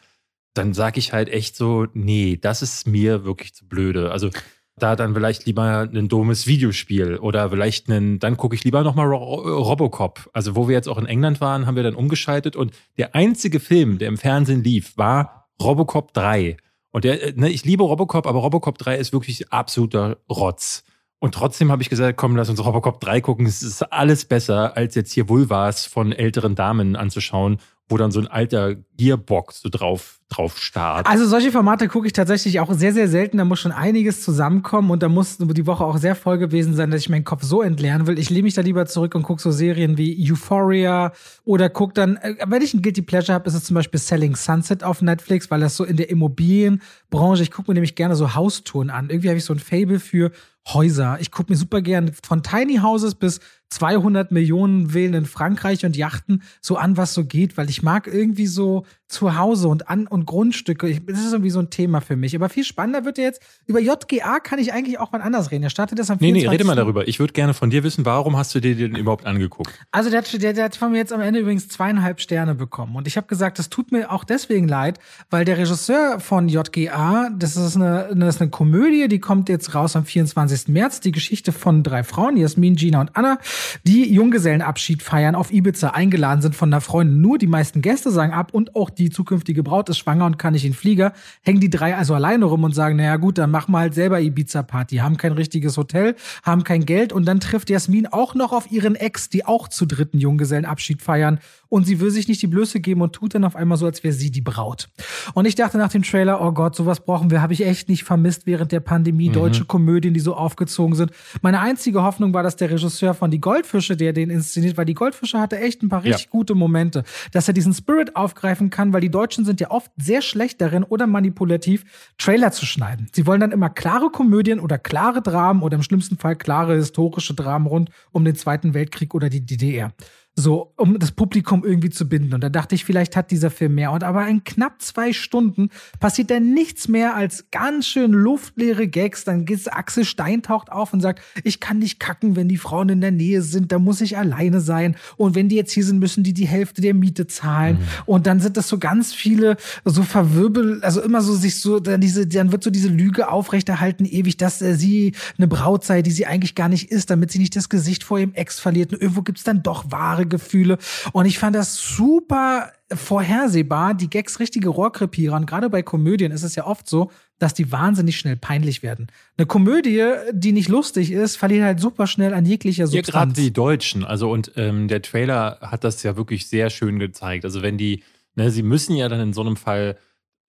dann sage ich halt echt so, nee, das ist mir wirklich zu blöde. Also da dann vielleicht lieber ein dummes Videospiel oder vielleicht einen, dann gucke ich lieber nochmal Ro Robocop. Also wo wir jetzt auch in England waren, haben wir dann umgeschaltet und der einzige Film, der im Fernsehen lief, war Robocop 3. Und der, ne, ich liebe Robocop, aber Robocop 3 ist wirklich absoluter Rotz. Und trotzdem habe ich gesagt, komm, lass uns Robocop 3 gucken. Es ist alles besser, als jetzt hier Vulvas von älteren Damen anzuschauen wo dann so ein alter Gearbox so drauf, drauf starrt. Also solche Formate gucke ich tatsächlich auch sehr, sehr selten. Da muss schon einiges zusammenkommen und da muss die Woche auch sehr voll gewesen sein, dass ich meinen Kopf so entleeren will. Ich lehne mich da lieber zurück und gucke so Serien wie Euphoria oder gucke dann, äh, wenn ich ein Guilty Pleasure habe, ist es zum Beispiel Selling Sunset auf Netflix, weil das so in der Immobilienbranche, ich gucke mir nämlich gerne so Haustouren an. Irgendwie habe ich so ein Fable für Häuser. Ich gucke mir super gern von Tiny Houses bis 200 Millionen Villen in Frankreich und Yachten so an, was so geht, weil ich mag irgendwie so zu Hause und an und Grundstücke. Ich, das ist irgendwie so ein Thema für mich. Aber viel spannender wird ja jetzt. Über JGA kann ich eigentlich auch mal anders reden. Er startet das am 24. Nee, nee, rede mal darüber. Ich würde gerne von dir wissen, warum hast du dir den überhaupt angeguckt? Also der, der, der hat von mir jetzt am Ende übrigens zweieinhalb Sterne bekommen. Und ich habe gesagt, das tut mir auch deswegen leid, weil der Regisseur von JGA, das ist eine, das ist eine Komödie, die kommt jetzt raus am 24. März. Die Geschichte von drei Frauen, Jasmin, Gina und Anna, die Junggesellenabschied feiern auf Ibiza eingeladen sind von einer Freundin. Nur die meisten Gäste sagen ab und auch die zukünftige Braut ist schwanger und kann nicht in Flieger, hängen die drei also alleine rum und sagen, naja gut, dann machen wir halt selber Ibiza-Party, haben kein richtiges Hotel, haben kein Geld. Und dann trifft Jasmin auch noch auf ihren Ex, die auch zu dritten Junggesellenabschied feiern und sie will sich nicht die Blöße geben und tut dann auf einmal so, als wäre sie die Braut. Und ich dachte nach dem Trailer, oh Gott, sowas brauchen wir, habe ich echt nicht vermisst während der Pandemie, mhm. deutsche Komödien, die so aufgezogen sind. Meine einzige Hoffnung war, dass der Regisseur von Die Goldfische, der den inszeniert, weil Die Goldfische hatte echt ein paar richtig ja. gute Momente, dass er diesen Spirit aufgreifen kann, weil die Deutschen sind ja oft sehr schlecht darin oder manipulativ, Trailer zu schneiden. Sie wollen dann immer klare Komödien oder klare Dramen oder im schlimmsten Fall klare historische Dramen rund um den Zweiten Weltkrieg oder die DDR. So, um das Publikum irgendwie zu binden. Und da dachte ich, vielleicht hat dieser Film mehr. Und aber in knapp zwei Stunden passiert dann nichts mehr als ganz schön luftleere Gags. Dann geht Axel Stein taucht auf und sagt, ich kann nicht kacken, wenn die Frauen in der Nähe sind. Da muss ich alleine sein. Und wenn die jetzt hier sind, müssen die die Hälfte der Miete zahlen. Mhm. Und dann sind das so ganz viele so verwirbel, also immer so sich so, dann diese, dann wird so diese Lüge aufrechterhalten ewig, dass äh, sie eine Braut sei, die sie eigentlich gar nicht ist, damit sie nicht das Gesicht vor ihrem Ex verliert. Und irgendwo gibt's dann doch wahre Gefühle. Und ich fand das super vorhersehbar, die Gags richtige Rohrkrepierer. Und gerade bei Komödien ist es ja oft so, dass die wahnsinnig schnell peinlich werden. Eine Komödie, die nicht lustig ist, verliert halt super schnell an jeglicher Substanz. Ja, gerade die Deutschen. Also und ähm, der Trailer hat das ja wirklich sehr schön gezeigt. Also wenn die, ne, sie müssen ja dann in so einem Fall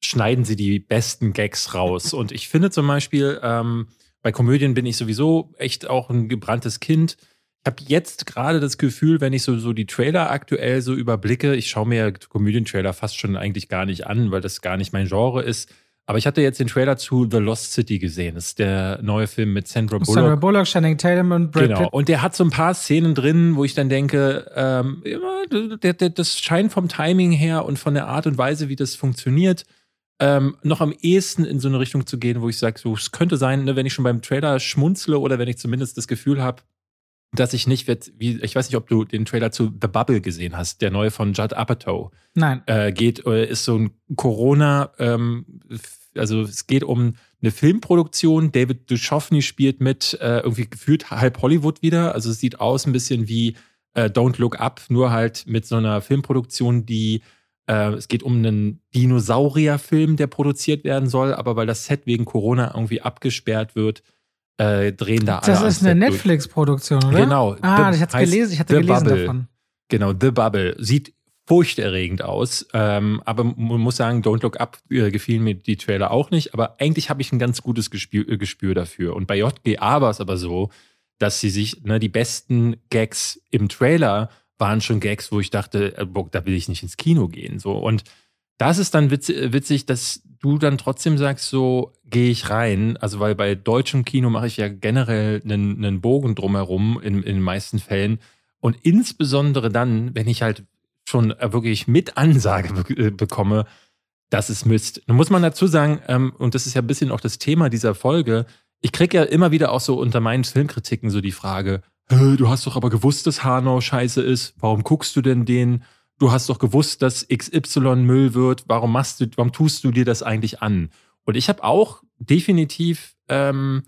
schneiden sie die besten Gags raus. und ich finde zum Beispiel, ähm, bei Komödien bin ich sowieso echt auch ein gebranntes Kind ich habe jetzt gerade das Gefühl, wenn ich so, so die Trailer aktuell so überblicke, ich schaue mir Komödientrailer fast schon eigentlich gar nicht an, weil das gar nicht mein Genre ist. Aber ich hatte jetzt den Trailer zu The Lost City gesehen. Das ist der neue Film mit Sandra Bullock. Sandra Bullock, Channing Tatum und Brad Genau. Und der hat so ein paar Szenen drin, wo ich dann denke, ähm, der, der, das scheint vom Timing her und von der Art und Weise, wie das funktioniert, ähm, noch am ehesten in so eine Richtung zu gehen, wo ich sage, so, es könnte sein, ne, wenn ich schon beim Trailer schmunzle oder wenn ich zumindest das Gefühl habe, dass ich nicht wird, wie, ich weiß nicht, ob du den Trailer zu The Bubble gesehen hast, der neue von Judd Apatow. Nein. Äh, geht, äh, ist so ein Corona, ähm, also es geht um eine Filmproduktion. David Duchovny spielt mit, äh, irgendwie gefühlt halb Hollywood wieder. Also es sieht aus ein bisschen wie äh, Don't Look Up, nur halt mit so einer Filmproduktion, die äh, es geht um einen Dinosaurierfilm, der produziert werden soll, aber weil das Set wegen Corona irgendwie abgesperrt wird, äh, drehen da alle. Das ist eine Netflix-Produktion, oder? Genau. Ah, The, ich hatte gelesen, ich hatte The gelesen Bubble. davon. Genau, The Bubble. Sieht furchterregend aus. Ähm, aber man muss sagen, Don't Look Up äh, gefielen mir die Trailer auch nicht. Aber eigentlich habe ich ein ganz gutes Gespür, äh, Gespür dafür. Und bei JGA war es aber so, dass sie sich, ne, die besten Gags im Trailer waren schon Gags, wo ich dachte, äh, da will ich nicht ins Kino gehen. So. Und das ist dann witzig, witzig dass du dann trotzdem sagst, so gehe ich rein. Also, weil bei deutschem Kino mache ich ja generell einen, einen Bogen drumherum in, in den meisten Fällen. Und insbesondere dann, wenn ich halt schon wirklich mit Ansage be äh, bekomme, das ist Mist. Nun muss man dazu sagen, ähm, und das ist ja ein bisschen auch das Thema dieser Folge, ich kriege ja immer wieder auch so unter meinen Filmkritiken so die Frage, du hast doch aber gewusst, dass Hanau scheiße ist, warum guckst du denn den? Du hast doch gewusst, dass XY Müll wird, warum machst du, warum tust du dir das eigentlich an? Und ich habe auch definitiv ähm,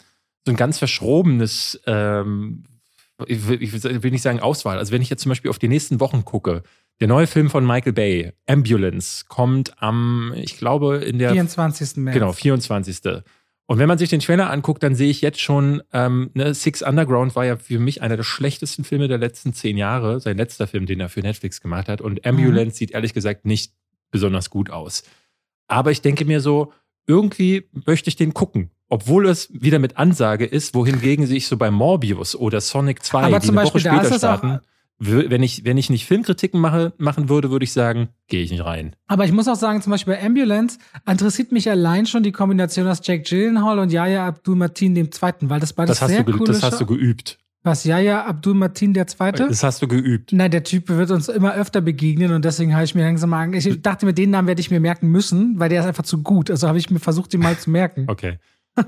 so ein ganz verschrobenes, ähm, ich, will, ich will nicht sagen Auswahl. Also wenn ich jetzt zum Beispiel auf die nächsten Wochen gucke, der neue Film von Michael Bay, Ambulance, kommt am, ich glaube, in der 24. März. Genau, 24. Und wenn man sich den Trailer anguckt, dann sehe ich jetzt schon, ähm, ne, Six Underground war ja für mich einer der schlechtesten Filme der letzten zehn Jahre, sein letzter Film, den er für Netflix gemacht hat. Und Ambulance mhm. sieht ehrlich gesagt nicht besonders gut aus. Aber ich denke mir so, irgendwie möchte ich den gucken. Obwohl es wieder mit Ansage ist, wohingegen sich so bei Morbius oder Sonic 2, Aber die eine Woche Beispiel, später starten, wenn ich, wenn ich nicht Filmkritiken mache, machen würde, würde ich sagen, gehe ich nicht rein. Aber ich muss auch sagen, zum Beispiel bei Ambulance interessiert mich allein schon die Kombination aus Jack Gyllenhaal und Yahya Abdul-Mateen dem Zweiten, weil das beides das sehr du, coole Das hast du geübt. Was, Yahya Abdul-Mateen der Zweite? Das hast du geübt. Nein, der Typ wird uns immer öfter begegnen und deswegen habe ich mir langsam mal, ich dachte mir, den Namen werde ich mir merken müssen, weil der ist einfach zu gut. Also habe ich mir versucht, ihn mal zu merken. Okay.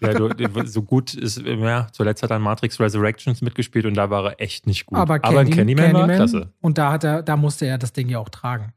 Ja, du, so gut ist, ja, zuletzt hat er in Matrix Resurrections mitgespielt und da war er echt nicht gut. Aber, Candy, Candyman, Candyman war klasse. Und da hat er, da musste er das Ding ja auch tragen.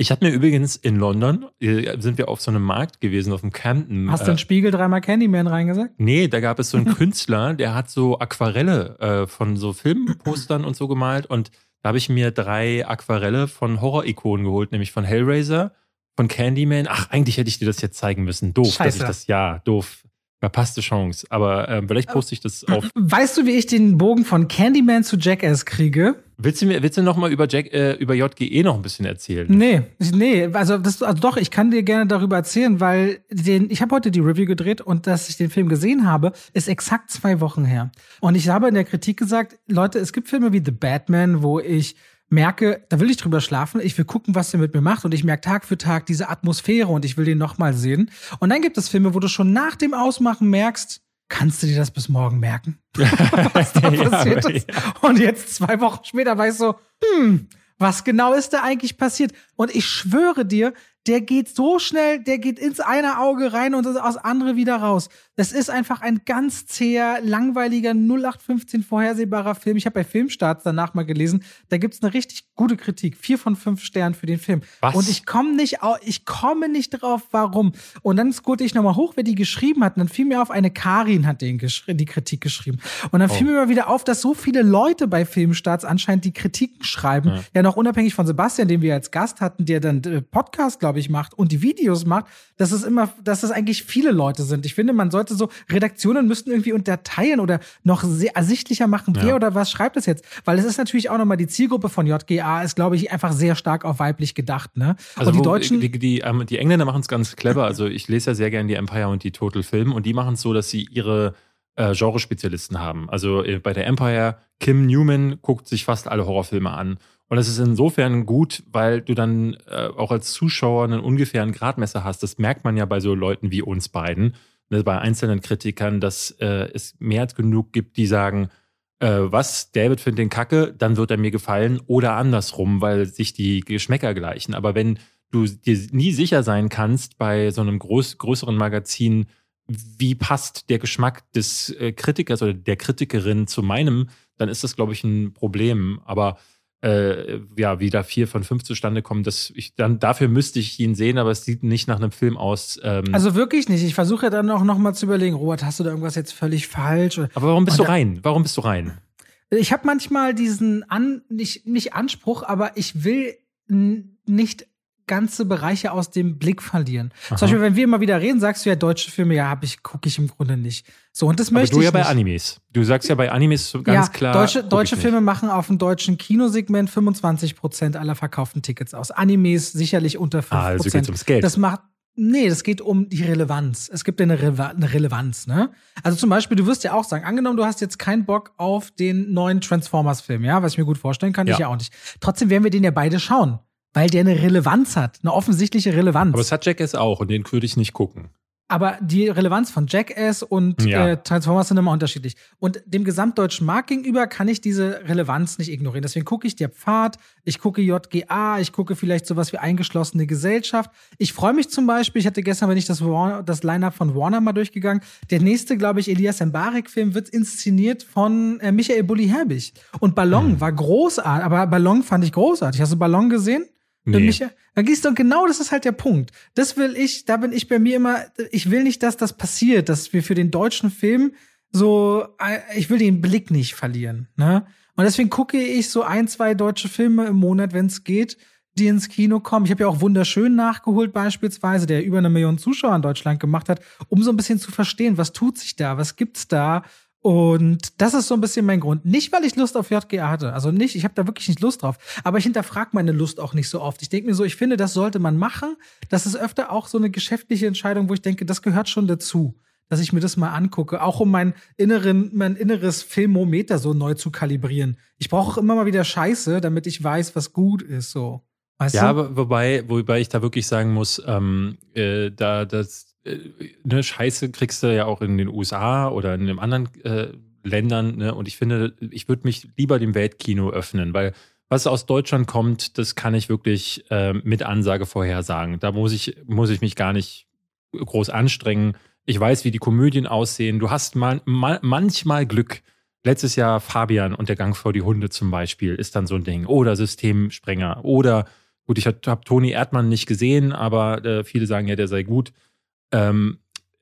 Ich habe mir übrigens in London, äh, sind wir auf so einem Markt gewesen, auf dem Camden. Hast du in Spiegel dreimal Candyman reingesagt? Nee, da gab es so einen Künstler, der hat so Aquarelle äh, von so Filmpostern und so gemalt und da habe ich mir drei Aquarelle von Horror-Ikonen geholt, nämlich von Hellraiser, von Candyman. Ach, eigentlich hätte ich dir das jetzt zeigen müssen. Doof, Scheiße. dass ich das, ja, doof. Verpasste Chance. Aber äh, vielleicht poste ich das auf. Weißt du, wie ich den Bogen von Candyman zu Jackass kriege? Willst du mir, willst du noch mal über Jack, äh, über JGE noch ein bisschen erzählen? Nee, nee, also, das, also doch, ich kann dir gerne darüber erzählen, weil den, ich habe heute die Review gedreht und dass ich den Film gesehen habe, ist exakt zwei Wochen her. Und ich habe in der Kritik gesagt, Leute, es gibt Filme wie The Batman, wo ich merke, da will ich drüber schlafen, ich will gucken, was der mit mir macht und ich merke Tag für Tag diese Atmosphäre und ich will den nochmal sehen. Und dann gibt es Filme, wo du schon nach dem Ausmachen merkst, kannst du dir das bis morgen merken? was da Ja, passiert ist. Und jetzt zwei Wochen später ich so, hm, was genau ist da eigentlich passiert? Und ich schwöre dir, der geht so schnell, der geht ins eine Auge rein und aus andere wieder raus. Das ist einfach ein ganz zäher, langweiliger 0815 vorhersehbarer Film. Ich habe bei Filmstarts danach mal gelesen, da gibt's eine richtig gute Kritik. Vier von fünf Sternen für den Film. Was? Und ich komme nicht, ich komme nicht drauf, warum. Und dann scrollte ich nochmal hoch, wer die geschrieben hat. Und dann fiel mir auf, eine Karin hat den die Kritik geschrieben. Und dann fiel Oh. mir mal wieder auf, dass so viele Leute bei Filmstarts anscheinend die Kritiken schreiben. Ja. Ja, noch unabhängig von Sebastian, den wir als Gast hatten, der dann äh, Podcast, glaube ich, macht und die Videos macht, dass es immer, dass es eigentlich viele Leute sind. Ich finde, man sollte so, Redaktionen müssten irgendwie unterteilen oder noch sehr ersichtlicher machen, wer Ja. oder was schreibt es jetzt. Weil es ist natürlich auch nochmal die Zielgruppe von JGA, ist, glaube ich, einfach sehr stark auf weiblich gedacht, ne? Also und die wo- Deutschen. die, die, ähm, die Engländer machen es ganz clever. Also ich lese ja sehr gerne die Empire und die Total Film und die machen es so, dass sie ihre äh, Genre-Spezialisten haben. Also äh, bei der Empire, Kim Newman guckt sich fast alle Horrorfilme an. Und das ist insofern gut, weil du dann äh, auch als Zuschauer einen ungefähren Gradmesser hast. Das merkt man ja bei so Leuten wie uns beiden, ne, bei einzelnen Kritikern, dass äh, es mehr als genug gibt, die sagen, äh, was, David findet den Kacke, dann wird er mir gefallen oder andersrum, weil sich die Geschmäcker gleichen. Aber wenn du dir nie sicher sein kannst bei so einem groß, größeren Magazin, wie passt der Geschmack des äh, Kritikers oder der Kritikerin zu meinem, dann ist das, glaube ich, ein Problem. Aber äh, ja, wie da vier von fünf zustande kommen, das ich, dann dafür müsste ich ihn sehen, aber es sieht nicht nach einem Film aus. Ähm, also wirklich nicht. Ich versuche dann auch noch mal zu überlegen, Robert, hast du da irgendwas jetzt völlig falsch? Aber warum bist und du rein? Warum bist du rein? Ich habe manchmal diesen An nicht, nicht Anspruch, aber ich will nicht ganze Bereiche aus dem Blick verlieren. Aha. Zum Beispiel, wenn wir immer wieder reden, sagst du ja deutsche Filme, ja, hab ich gucke ich im Grunde nicht. So und das Aber möchte du ich ja bei nicht. Animes. Du sagst ja bei Animes ganz ja, klar. Deutsche, deutsche Filme machen auf dem deutschen Kinosegment 25 Prozent aller verkauften Tickets aus. Animes sicherlich unter 5 Ah, also geht's ums Geld. Das macht Nee, das geht um die Relevanz. Es gibt ja eine, Reva eine Relevanz, ne? Also zum Beispiel, du wirst ja auch sagen, angenommen, du hast jetzt keinen Bock auf den neuen Transformers-Film, ja, was ich mir gut vorstellen kann, Ja. ich ja auch nicht. Trotzdem werden wir den ja beide schauen, weil der eine Relevanz hat, eine offensichtliche Relevanz. Aber es hat Jackass auch und den würde ich nicht gucken. Aber die Relevanz von Jackass und Ja. äh, Transformers sind immer unterschiedlich. Und dem gesamtdeutschen Markt gegenüber kann ich diese Relevanz nicht ignorieren. Deswegen gucke ich der Pfad, ich gucke JGA, ich gucke vielleicht sowas wie eingeschlossene Gesellschaft. Ich freue mich zum Beispiel, ich hatte gestern, wenn ich das, Warner- das Line-Up von Warner mal durchgegangen, der nächste, glaube ich, Elias Mbarek-Film wird inszeniert von äh, Michael Bulli-Herbig. Und Ballon Hm. war großartig, aber Ballon fand ich großartig. Hast du Ballon gesehen? Nee. Michael, dann gehst du, und genau das ist halt der Punkt. Das will ich, da bin ich bei mir immer, ich will nicht, dass das passiert, dass wir für den deutschen Film so, äh, ich will den Blick nicht verlieren, ne? Und deswegen gucke ich so ein, zwei deutsche Filme im Monat, wenn es geht, die ins Kino kommen. Ich habe ja auch wunderschön nachgeholt, beispielsweise, der über eine Million Zuschauer in Deutschland gemacht hat, um so ein bisschen zu verstehen, was tut sich da, was gibt's da. Und das ist so ein bisschen mein Grund. Nicht, weil ich Lust auf JGA hatte. Also nicht, ich habe da wirklich nicht Lust drauf. Aber ich hinterfrage meine Lust auch nicht so oft. Ich denke mir so, ich finde, das sollte man machen. Das ist öfter auch so eine geschäftliche Entscheidung, wo ich denke, das gehört schon dazu dass ich mir das mal angucke, auch um mein inneren, mein inneres Filmometer so neu zu kalibrieren. Ich brauche auch immer mal wieder Scheiße, damit ich weiß, was gut ist. So. Weißt ja, du? wobei, wobei ich da wirklich sagen muss, ähm, äh, da das ne, Scheiße kriegst du ja auch in den USA oder in den anderen äh, Ländern. Ne? Und ich finde, ich würde mich lieber dem Weltkino öffnen, weil was aus Deutschland kommt, das kann ich wirklich äh, mit Ansage vorhersagen. Da muss ich, muss ich mich gar nicht groß anstrengen. Ich weiß, wie die Komödien aussehen. Du hast mal, mal, manchmal Glück. Letztes Jahr Fabian und der Gang vor die Hunde zum Beispiel ist dann so ein Ding. Oder Systemsprenger. Oder, gut, ich habe hab Toni Erdmann nicht gesehen, aber äh, viele sagen ja, der sei gut. Ähm,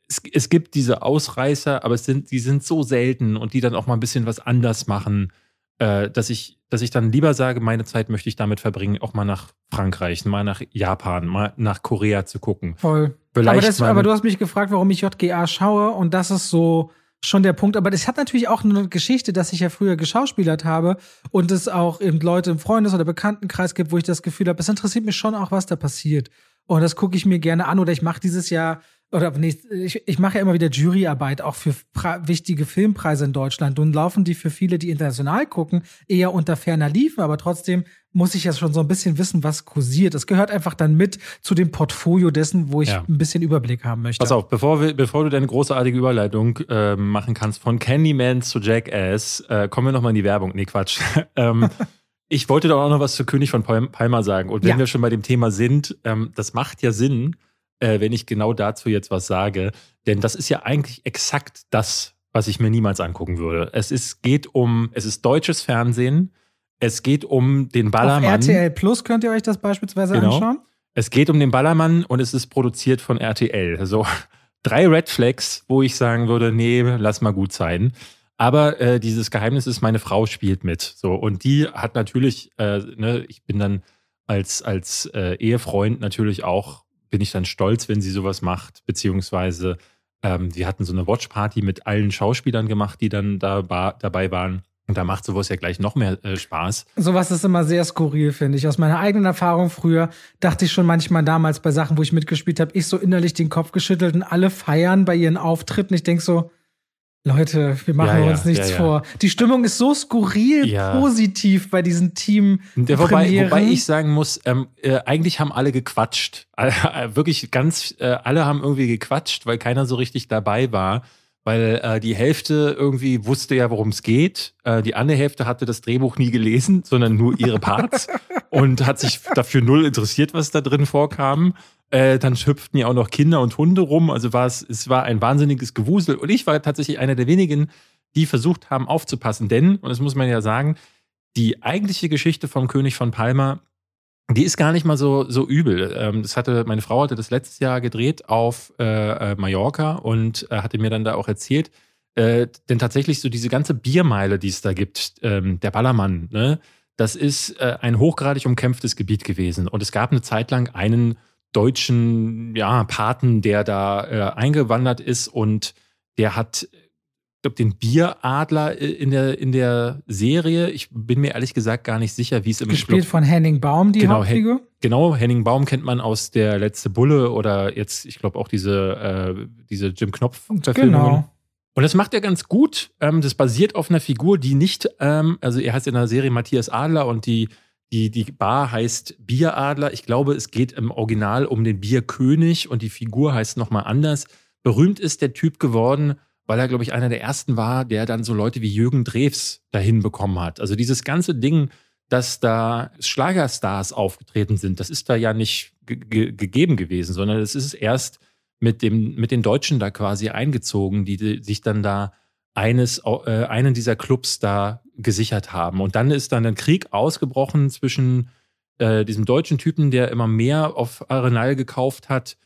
es, es, gibt diese Ausreißer, aber es sind, die sind so selten und die dann auch mal ein bisschen was anders machen, äh, dass, ich, dass ich dann lieber sage, meine Zeit möchte ich damit verbringen, auch mal nach Frankreich, mal nach Japan, mal nach Korea zu gucken. Voll. Aber, das, aber, du hast mich gefragt, warum ich JGA schaue und das ist so schon der Punkt. Aber das hat natürlich auch eine Geschichte, dass ich ja früher geschauspielert habe und es auch eben Leute im Freundes- oder Bekanntenkreis gibt, wo ich das Gefühl habe, es interessiert mich schon auch, was da passiert. Und das gucke ich mir gerne an oder ich mache dieses Jahr oder nee, ich, ich mache ja immer wieder Juryarbeit auch für wichtige Filmpreise in Deutschland. Nun laufen die für viele, die international gucken, eher unter ferner Liefen, aber trotzdem muss ich ja schon so ein bisschen wissen, was kursiert. Das gehört einfach dann mit zu dem Portfolio dessen, wo ich ja. ein bisschen Überblick haben möchte. Pass auf, bevor, wir, bevor du deine großartige Überleitung äh, machen kannst von Candyman zu Jackass, äh, kommen wir nochmal in die Werbung. Nee, Quatsch. ähm, ich wollte doch auch noch was zu König von Palma sagen. Und wenn ja. wir schon bei dem Thema sind, ähm, das macht ja Sinn, äh, wenn ich genau dazu jetzt was sage. Denn das ist ja eigentlich exakt das, was ich mir niemals angucken würde. Es ist, geht um, es ist deutsches Fernsehen. Es geht um den Ballermann. Auf RTL Plus könnt ihr euch das beispielsweise genau. anschauen. Es geht um den Ballermann und es ist produziert von RTL. So drei Red Flags, wo ich sagen würde, nee, lass mal gut sein. Aber äh, dieses Geheimnis ist, meine Frau spielt mit. So und die hat natürlich, äh, ne, ich bin dann als als äh, Ehefreund natürlich auch bin ich dann stolz, wenn sie sowas macht, beziehungsweise ähm, wir hatten so eine Watchparty mit allen Schauspielern gemacht, die dann da dabei waren. Und da macht sowas ja gleich noch mehr äh, Spaß. Sowas ist immer sehr skurril, finde ich. Aus meiner eigenen Erfahrung früher dachte ich schon manchmal damals bei Sachen, wo ich mitgespielt habe, ich so innerlich den Kopf geschüttelt und alle feiern bei ihren Auftritten. Ich denke so, Leute, wir machen ja, uns ja, nichts ja, vor. Die Stimmung ist so skurril positiv bei diesen Team. Wobei, wobei ich sagen muss, ähm, äh, eigentlich haben alle gequatscht. Äh, wirklich ganz, äh, alle haben irgendwie gequatscht, weil keiner so richtig dabei war. Weil äh, die Hälfte irgendwie wusste ja, worum es geht. Äh, die andere Hälfte hatte das Drehbuch nie gelesen, sondern nur ihre Parts und hat sich dafür null interessiert, was da drin vorkam. Äh, dann hüpften ja auch noch Kinder und Hunde rum. Also war es, es war ein wahnsinniges Gewusel. Und ich war tatsächlich einer der wenigen, die versucht haben aufzupassen. Denn, und das muss man ja sagen, die eigentliche Geschichte vom König von Palma, die ist gar nicht mal so, so übel. Ähm, das hatte, meine Frau hatte das letztes Jahr gedreht auf äh, äh Mallorca und äh, hatte mir dann da auch erzählt, äh, denn tatsächlich so diese ganze Biermeile, die es da gibt, ähm, der Ballermann, ne, das ist äh, ein hochgradig umkämpftes Gebiet gewesen. Und es gab eine Zeit lang einen deutschen ja, Paten, der da äh, eingewandert ist und der hat, ich glaube, den Bieradler äh, in der, in der Serie. Ich bin mir ehrlich gesagt gar nicht sicher, wie es im Gespielt glaub, von Henning Baum, die genau, Hauptfigur? genau, Henning Baum kennt man aus der letzte Bulle oder jetzt, ich glaube, auch diese, äh, diese Jim Knopf-Verfilmungen. Genau. Und das macht er ganz gut. Ähm, das basiert auf einer Figur, die nicht, ähm, also er heißt in der Serie Matthias Adler und die die, die Bar heißt Bieradler. Ich glaube, es geht im Original um den Bierkönig und die Figur heißt nochmal anders. Berühmt ist der Typ geworden, weil er, glaube ich, einer der ersten war, der dann so Leute wie Jürgen Drews dahin bekommen hat. Also dieses ganze Ding, dass da Schlagerstars aufgetreten sind, das ist da ja nicht gegeben gewesen, sondern es ist erst mit, dem, mit den Deutschen da quasi eingezogen, die, die sich dann da eines, äh, einen dieser Clubs da gesichert haben. Und dann ist dann ein Krieg ausgebrochen zwischen äh, diesem deutschen Typen, der immer mehr auf Arenal gekauft hat,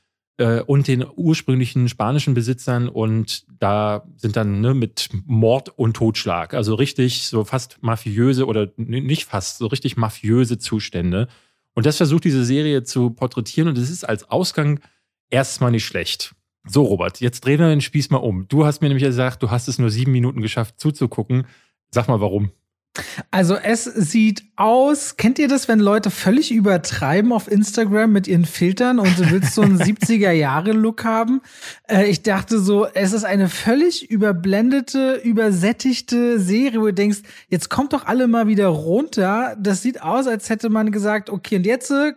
äh, und den ursprünglichen spanischen Besitzern. Und da sind dann ne, mit Mord und Totschlag, also richtig so fast mafiöse oder nicht fast, so richtig mafiöse Zustände. Und das versucht diese Serie zu porträtieren und es ist als Ausgang erstmal nicht schlecht. So, Robert, jetzt drehen wir den Spieß mal um. Du hast mir nämlich gesagt, du hast es nur sieben Minuten geschafft zuzugucken. Sag mal, warum? Also es sieht aus, kennt ihr das, wenn Leute völlig übertreiben auf Instagram mit ihren Filtern und du willst so einen 70er-Jahre-Look haben? Äh, ich dachte so, es ist eine völlig überblendete, übersättigte Serie, wo du denkst, jetzt kommt doch alle mal wieder runter. Das sieht aus, als hätte man gesagt, okay, und jetzt äh,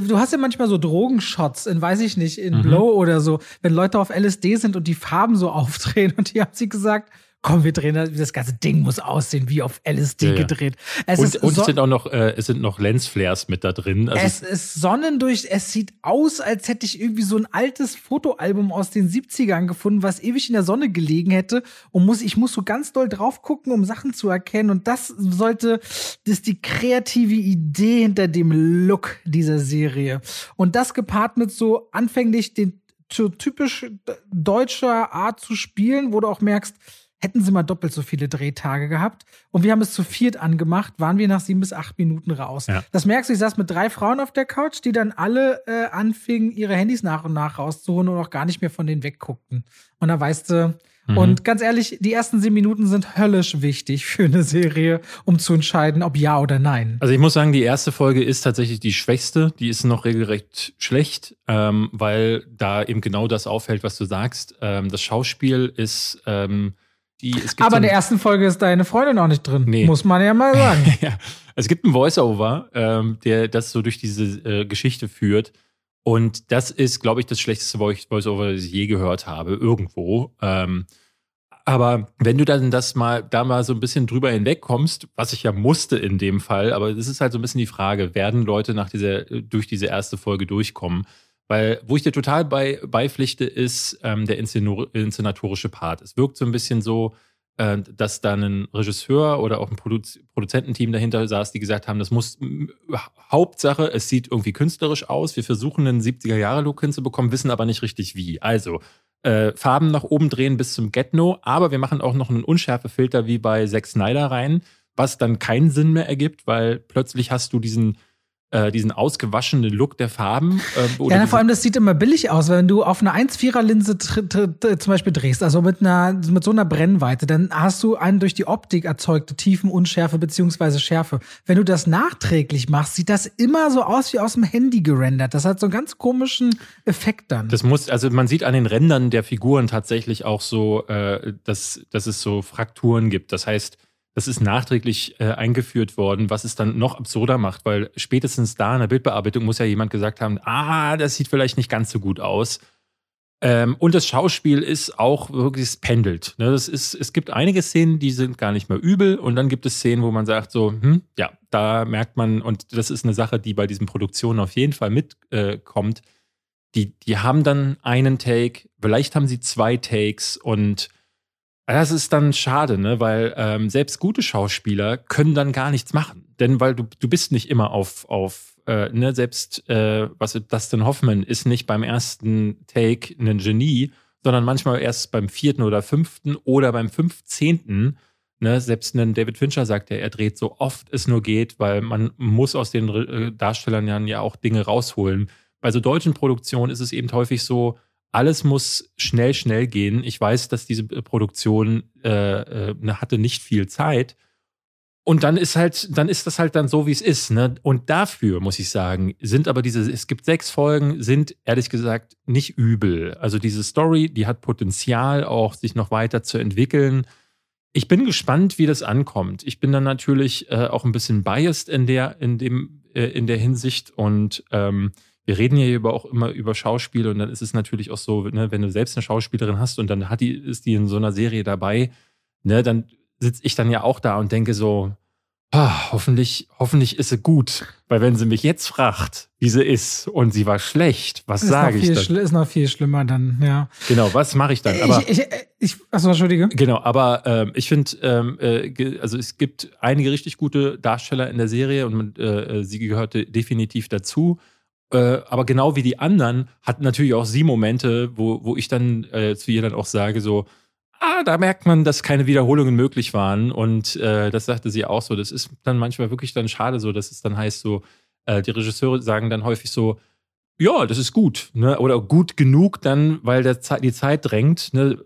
du hast ja manchmal so Drogenshots in, weiß ich nicht, in mhm. Blow oder so, wenn Leute auf LSD sind und die Farben so aufdrehen und die haben sie gesagt, komm, wir drehen das, das ganze Ding muss aussehen wie auf LSD ja, gedreht. Es und, und es sind auch noch, äh, es sind noch Lensflares mit da drin. Also es ist Sonnen durch, es sieht aus, als hätte ich irgendwie so ein altes Fotoalbum aus den 70ern gefunden, was ewig in der Sonne gelegen hätte und muss, ich muss so ganz doll drauf gucken, um Sachen zu erkennen und das sollte, das ist die kreative Idee hinter dem Look dieser Serie. Und das gepaart mit so anfänglich den so typisch deutscher Art zu spielen, wo du auch merkst, hätten sie mal doppelt so viele Drehtage gehabt. Und wir haben es zu viert angemacht, waren wir nach sieben bis acht Minuten raus. Ja. Das merkst du, ich saß mit drei Frauen auf der Couch, die dann alle äh, anfingen, ihre Handys nach und nach rauszuholen und auch gar nicht mehr von denen wegguckten. Und da weißt du, mhm. und ganz ehrlich, die ersten sieben Minuten sind höllisch wichtig für eine Serie, um zu entscheiden, ob ja oder nein. Also ich muss sagen, die erste Folge ist tatsächlich die schwächste. Die ist noch regelrecht schlecht, ähm, weil da eben genau das auffällt, was du sagst. Ähm, das Schauspiel ist ähm, die, Aber in der ersten Folge ist deine Freundin auch nicht drin. Nee. Muss man ja mal sagen. ja. Es gibt einen Voice-Over, ähm, der das so durch diese äh, Geschichte führt. Und das ist, glaube ich, das schlechteste Voice-Over, das ich je gehört habe, irgendwo. Ähm, aber wenn du dann das mal, da mal so ein bisschen drüber hinwegkommst, was ich ja musste in dem Fall, aber das ist halt so ein bisschen die Frage, werden Leute nach dieser, äh, durch diese erste Folge durchkommen? Weil, wo ich dir total bei, beipflichte, ist ähm, der inszenatorische Part. Es wirkt so ein bisschen so, äh, dass da ein Regisseur oder auch ein Produ Produzententeam dahinter saß, die gesagt haben, das muss Hauptsache, es sieht irgendwie künstlerisch aus. Wir versuchen einen 70er-Jahre-Look hinzubekommen, wissen aber nicht richtig wie. Also, äh, Farben nach oben drehen bis zum Get-No, aber wir machen auch noch einen Unschärfefilter wie bei Zack Snyder rein, was dann keinen Sinn mehr ergibt, weil plötzlich hast du diesen äh, diesen ausgewaschenen Look der Farben. Äh, ja, vor allem, das sieht immer billig aus, wenn du auf einer 1,4er Linse zum Beispiel drehst, also mit einer, mit so einer Brennweite, dann hast du eine durch die Optik erzeugte Tiefenunschärfe beziehungsweise Schärfe. Wenn du das nachträglich machst, sieht das immer so aus wie aus dem Handy gerendert. Das hat so einen ganz komischen Effekt dann. Das muss, also man sieht an den Rändern der Figuren tatsächlich auch so, äh, dass, dass es so Frakturen gibt. Das heißt, das ist nachträglich äh, eingeführt worden, was es dann noch absurder macht, weil spätestens da in der Bildbearbeitung muss ja jemand gesagt haben, ah, das sieht vielleicht nicht ganz so gut aus. Ähm, und das Schauspiel ist auch wirklich, es pendelt. Ne? Das ist, es gibt einige Szenen, die sind gar nicht mehr übel und dann gibt es Szenen, wo man sagt so, hm, ja, da merkt man, und das ist eine Sache, die bei diesen Produktionen auf jeden Fall mitkommt, äh, die, die haben dann einen Take, vielleicht haben sie zwei Takes und das ist dann schade, ne? weil ähm, selbst gute Schauspieler können dann gar nichts machen. Denn weil du, du bist nicht immer auf, auf äh, ne? selbst äh, was Dustin Hoffman ist nicht beim ersten Take ein Genie, sondern manchmal erst beim vierten oder fünften oder beim fünfzehnten. Ne? Selbst ein David Fincher sagt ja, er dreht so oft es nur geht, weil man muss aus den äh, Darstellern ja auch Dinge rausholen. Bei so deutschen Produktionen ist es eben häufig so, alles muss schnell, schnell gehen. Ich weiß, dass diese Produktion äh, äh, hatte nicht viel Zeit. Und dann ist halt, dann ist das halt dann so, wie es ist. Ne? Und dafür muss ich sagen, sind aber diese, es gibt sechs Folgen, sind ehrlich gesagt nicht übel. Also diese Story, die hat Potenzial, auch sich noch weiter zu entwickeln. Ich bin gespannt, wie das ankommt. Ich bin dann natürlich äh, auch ein bisschen biased in der, in dem, äh, in der Hinsicht und ähm, wir reden ja über auch immer über Schauspiel und dann ist es natürlich auch so, ne, wenn du selbst eine Schauspielerin hast und dann hat die, ist die in so einer Serie dabei, ne, dann sitze ich dann ja auch da und denke so, ah, hoffentlich, hoffentlich ist sie gut. Weil wenn sie mich jetzt fragt, wie sie ist und sie war schlecht, was sage ich dann? Ist noch viel schlimmer dann, ja. Genau, was mache ich dann? Aber, ich, ich, ich, achso, Entschuldige. Genau, aber ähm, ich finde, ähm, äh, also es gibt einige richtig gute Darsteller in der Serie und äh, sie gehörte definitiv dazu. Äh, aber genau wie die anderen hat natürlich auch sie Momente, wo, wo ich dann äh, zu ihr dann auch sage, so, ah, da merkt man, dass keine Wiederholungen möglich waren. Und äh, das sagte sie auch so. Das ist dann manchmal wirklich dann schade, so dass es dann heißt, so, Äh, die Regisseure sagen dann häufig so, ja, das ist gut, ne? Oder gut genug dann, weil der Ze die Zeit drängt, ne?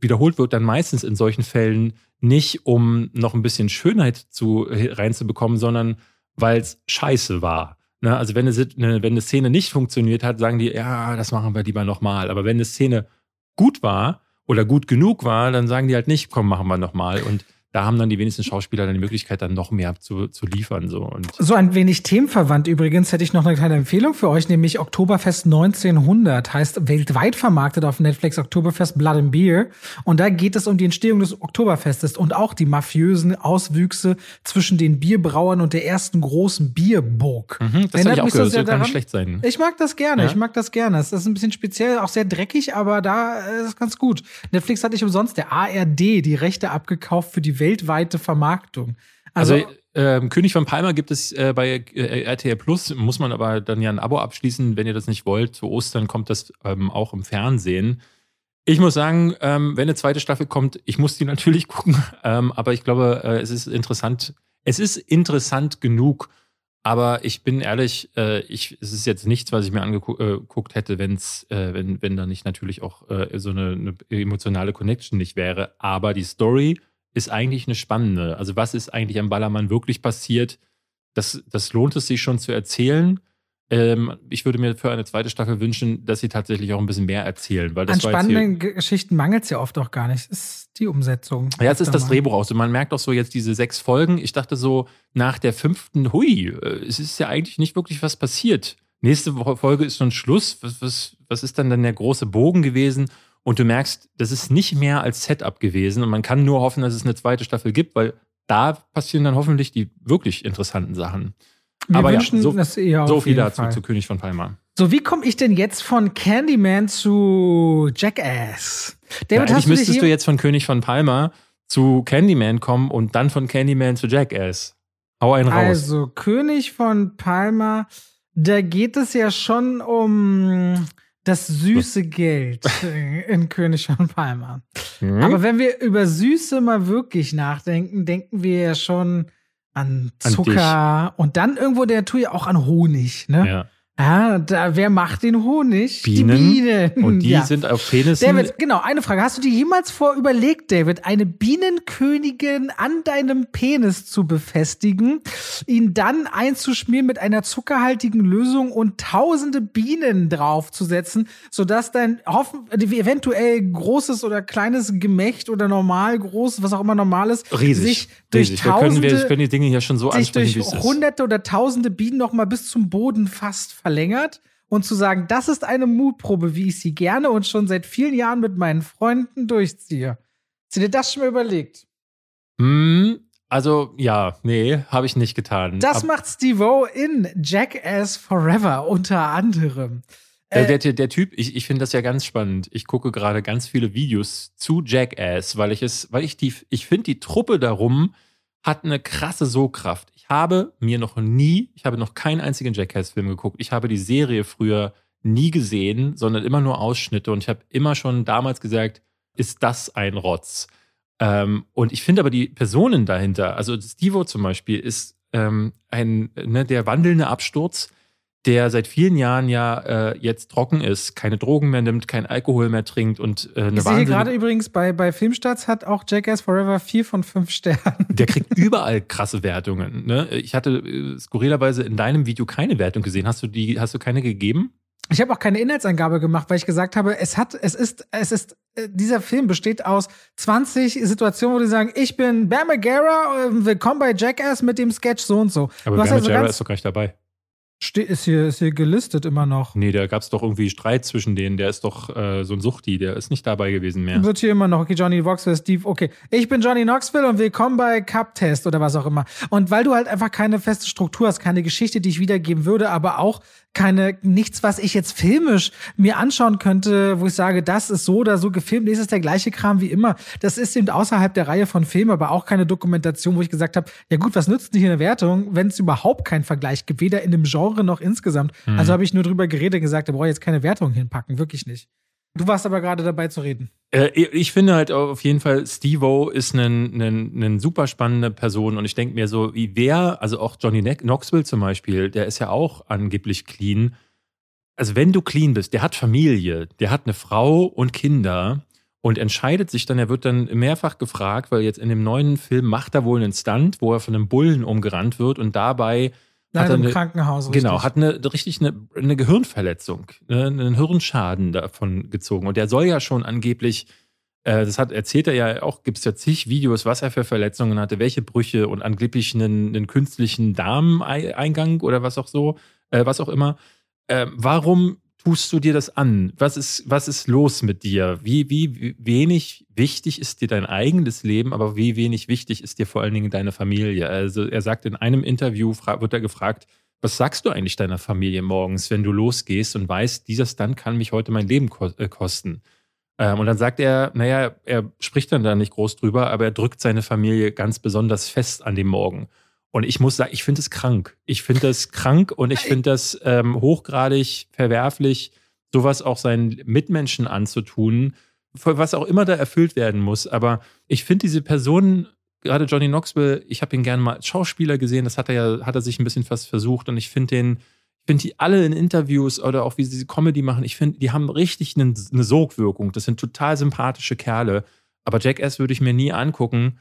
Wiederholt wird dann meistens in solchen Fällen nicht, um noch ein bisschen Schönheit zu, reinzubekommen, sondern weil es scheiße war. Ne? Also wenn eine, ne, wenn eine Szene nicht funktioniert hat, sagen die, ja, das machen wir lieber nochmal. Aber wenn eine Szene gut war oder gut genug war, dann sagen die halt nicht, komm, machen wir nochmal. Und da haben dann die wenigsten Schauspieler dann die Möglichkeit, dann noch mehr zu, zu liefern. So. Und so ein wenig themenverwandt übrigens hätte ich noch eine kleine Empfehlung für euch, nämlich Oktoberfest 1900, heißt weltweit vermarktet auf Netflix Oktoberfest Blood and Beer. Und da geht es um die Entstehung des Oktoberfestes und auch die mafiösen Auswüchse zwischen den Bierbrauern und der ersten großen Bierburg. Mhm, das habe ich auch gehört, das soll gar nicht schlecht sein. Ich mag das gerne, ja? ich mag das gerne. Es ist ein bisschen speziell, auch sehr dreckig, aber da ist es ganz gut. Netflix hat nicht umsonst der ARD die Rechte abgekauft für die weltweite Vermarktung. Also, also ähm, König von Palma gibt es äh, bei äh, RTL Plus, muss man aber dann ja ein Abo abschließen, wenn ihr das nicht wollt. Zu Ostern kommt das ähm, auch im Fernsehen. Ich muss sagen, ähm, wenn eine zweite Staffel kommt, ich muss die natürlich gucken, ähm, aber ich glaube, äh, es ist interessant. Es ist interessant genug, aber ich bin ehrlich, äh, ich, es ist jetzt nichts, was ich mir angeguckt äh, hätte, wenn's, äh, wenn, wenn da nicht natürlich auch äh, so eine, eine emotionale Connection nicht wäre. Aber die Story ist eigentlich eine spannende. Also was ist eigentlich am Ballermann wirklich passiert? Das, das lohnt es sich schon zu erzählen. Ähm, ich würde mir für eine zweite Staffel wünschen, dass sie tatsächlich auch ein bisschen mehr erzählen. Weil das An spannenden Geschichten mangelt es ja oft auch gar nicht. Es ist die Umsetzung. Ja, es ist das Drehbuch auch so. Man merkt auch so jetzt diese sechs Folgen. Ich dachte so, nach der fünften, hui, äh, es ist ja eigentlich nicht wirklich was passiert. Nächste Folge ist schon Schluss. Was, was, was ist dann denn der große Bogen gewesen? Und du merkst, das ist nicht mehr als Setup gewesen. Und man kann nur hoffen, dass es eine zweite Staffel gibt, weil da passieren dann hoffentlich die wirklich interessanten Sachen. Wir Aber wünschen ja, so, das eher so viel dazu Fall. zu König von Palma. So, wie komme ich denn jetzt von Candyman zu Jackass? David, ja, eigentlich müsstest du jetzt von König von Palma zu Candyman kommen und dann von Candyman zu Jackass. Hau einen raus. Also, König von Palma, da geht es ja schon um das süße Geld in König von Palma. Mhm. Aber wenn wir über Süße mal wirklich nachdenken, denken wir ja schon an Zucker an und dann irgendwo der tue ja auch an Honig, ne? Ja. Ja, da, wer macht den Honig? Bienen. Die Bienen. Und die ja. sind auf Penissen. David, genau, eine Frage. Hast du dir jemals vor überlegt, David, eine Bienenkönigin an deinem Penis zu befestigen, ihn dann einzuschmieren mit einer zuckerhaltigen Lösung und tausende Bienen draufzusetzen, sodass dein hoffen, eventuell großes oder kleines Gemächt oder normal groß, was auch immer normal ist, riesig, sich durch riesig. tausende, wir können, wir können die Dinge hier schon so ansprechen, durch hunderte oder tausende Bienen noch mal bis zum Boden fast verlängert und zu sagen, das ist eine Mutprobe, wie ich sie gerne und schon seit vielen Jahren mit meinen Freunden durchziehe. Hast du dir das schon mal überlegt? Hm, also, ja, nee, habe ich nicht getan. Das Ab macht Steve-O in Jackass Forever unter anderem. Der, der, der, der Typ, ich, ich finde das ja ganz spannend. Ich gucke gerade ganz viele Videos zu Jackass, weil ich es, weil ich die, ich finde die Truppe darum hat eine krasse Sogkraft habe mir noch nie, ich habe noch keinen einzigen Jackass-Film geguckt. Ich habe die Serie früher nie gesehen, sondern immer nur Ausschnitte. Und ich habe immer schon damals gesagt, ist das ein Rotz? Ähm, und ich finde aber die Personen dahinter, also Stevo zum Beispiel, ist ähm, ein, ne, der wandelnde Absturz der seit vielen Jahren ja äh, jetzt trocken ist, keine Drogen mehr nimmt, kein Alkohol mehr trinkt und äh, eine Ich sehe gerade übrigens bei, bei Filmstarts hat auch Jackass Forever vier von fünf Sternen. Der kriegt überall krasse Wertungen. Ne? Ich hatte äh, skurrilerweise in deinem Video keine Wertung gesehen. Hast du die, hast du keine gegeben? Ich habe auch keine Inhaltsangabe gemacht, weil ich gesagt habe, es hat, es ist, es ist, äh, dieser Film besteht aus 20 Situationen, wo die sagen, ich bin Bam Margera, äh, willkommen bei Jackass mit dem Sketch so und so. Aber Bam also Margera ist doch gar nicht dabei. Ste ist, hier, ist hier gelistet immer noch. Nee, da gab es doch irgendwie Streit zwischen denen. Der ist doch äh, so ein Suchti, der ist nicht dabei gewesen mehr. Wird hier immer noch. Okay, Johnny Voxville, Steve. Okay, ich bin Johnny Knoxville und willkommen bei Cup Test oder was auch immer. Und weil du halt einfach keine feste Struktur hast, keine Geschichte, die ich wiedergeben würde, aber auch keine, nichts, was ich jetzt filmisch mir anschauen könnte, wo ich sage, das ist so oder so gefilmt, nee, ist es der gleiche Kram wie immer. Das ist eben außerhalb der Reihe von Filmen, aber auch keine Dokumentation, wo ich gesagt habe, ja gut, was nützt denn hier eine Wertung, wenn es überhaupt keinen Vergleich gibt, weder in dem Genre noch insgesamt. Mhm. Also habe ich nur drüber geredet und gesagt, da brauche ich jetzt keine Wertung hinpacken, wirklich nicht. Du warst aber gerade dabei zu reden. Äh, ich finde halt auf jeden Fall, Steve-O ist eine super spannende Person und ich denke mir so, wie wer, also auch Johnny Knoxville zum Beispiel, der ist ja auch angeblich clean. Also wenn du clean bist, der hat Familie, der hat eine Frau und Kinder und entscheidet sich dann, er wird dann mehrfach gefragt, weil jetzt in dem neuen Film macht er wohl einen Stunt, wo er von einem Bullen umgerannt wird und dabei Nein, hat er im eine, Krankenhaus. Genau, richtig. hat eine richtig eine, eine Gehirnverletzung, ne, einen Hirnschaden davon gezogen. Und der soll ja schon angeblich, äh, das hat erzählt er ja auch, gibt es ja zig Videos, was er für Verletzungen hatte, welche Brüche und angeblich einen, einen künstlichen Darmeingang oder was auch so, äh, was auch immer. Äh, warum tust du dir das an? Was ist, was ist los mit dir? Wie, wie wenig wichtig ist dir dein eigenes Leben, aber wie wenig wichtig ist dir vor allen Dingen deine Familie? Also er sagt in einem Interview, wird er gefragt, was sagst du eigentlich deiner Familie morgens, wenn du losgehst und weißt, dieser Stunt kann mich heute mein Leben äh, kosten? Ähm, und dann sagt er, naja, er spricht dann da nicht groß drüber, aber er drückt seine Familie ganz besonders fest an dem Morgen. Und ich muss sagen, ich finde es krank. Ich finde das krank und ich finde das ähm, hochgradig verwerflich, sowas auch seinen Mitmenschen anzutun, was auch immer da erfüllt werden muss. Aber ich finde diese Person, gerade Johnny Knoxville, ich habe ihn gerne mal als Schauspieler gesehen, das hat er ja, hat er sich ein bisschen fast versucht und ich finde den, ich finde die alle in Interviews oder auch wie sie Comedy machen, ich finde, die haben richtig eine, eine Sogwirkung. Das sind total sympathische Kerle. Aber Jackass würde ich mir nie angucken,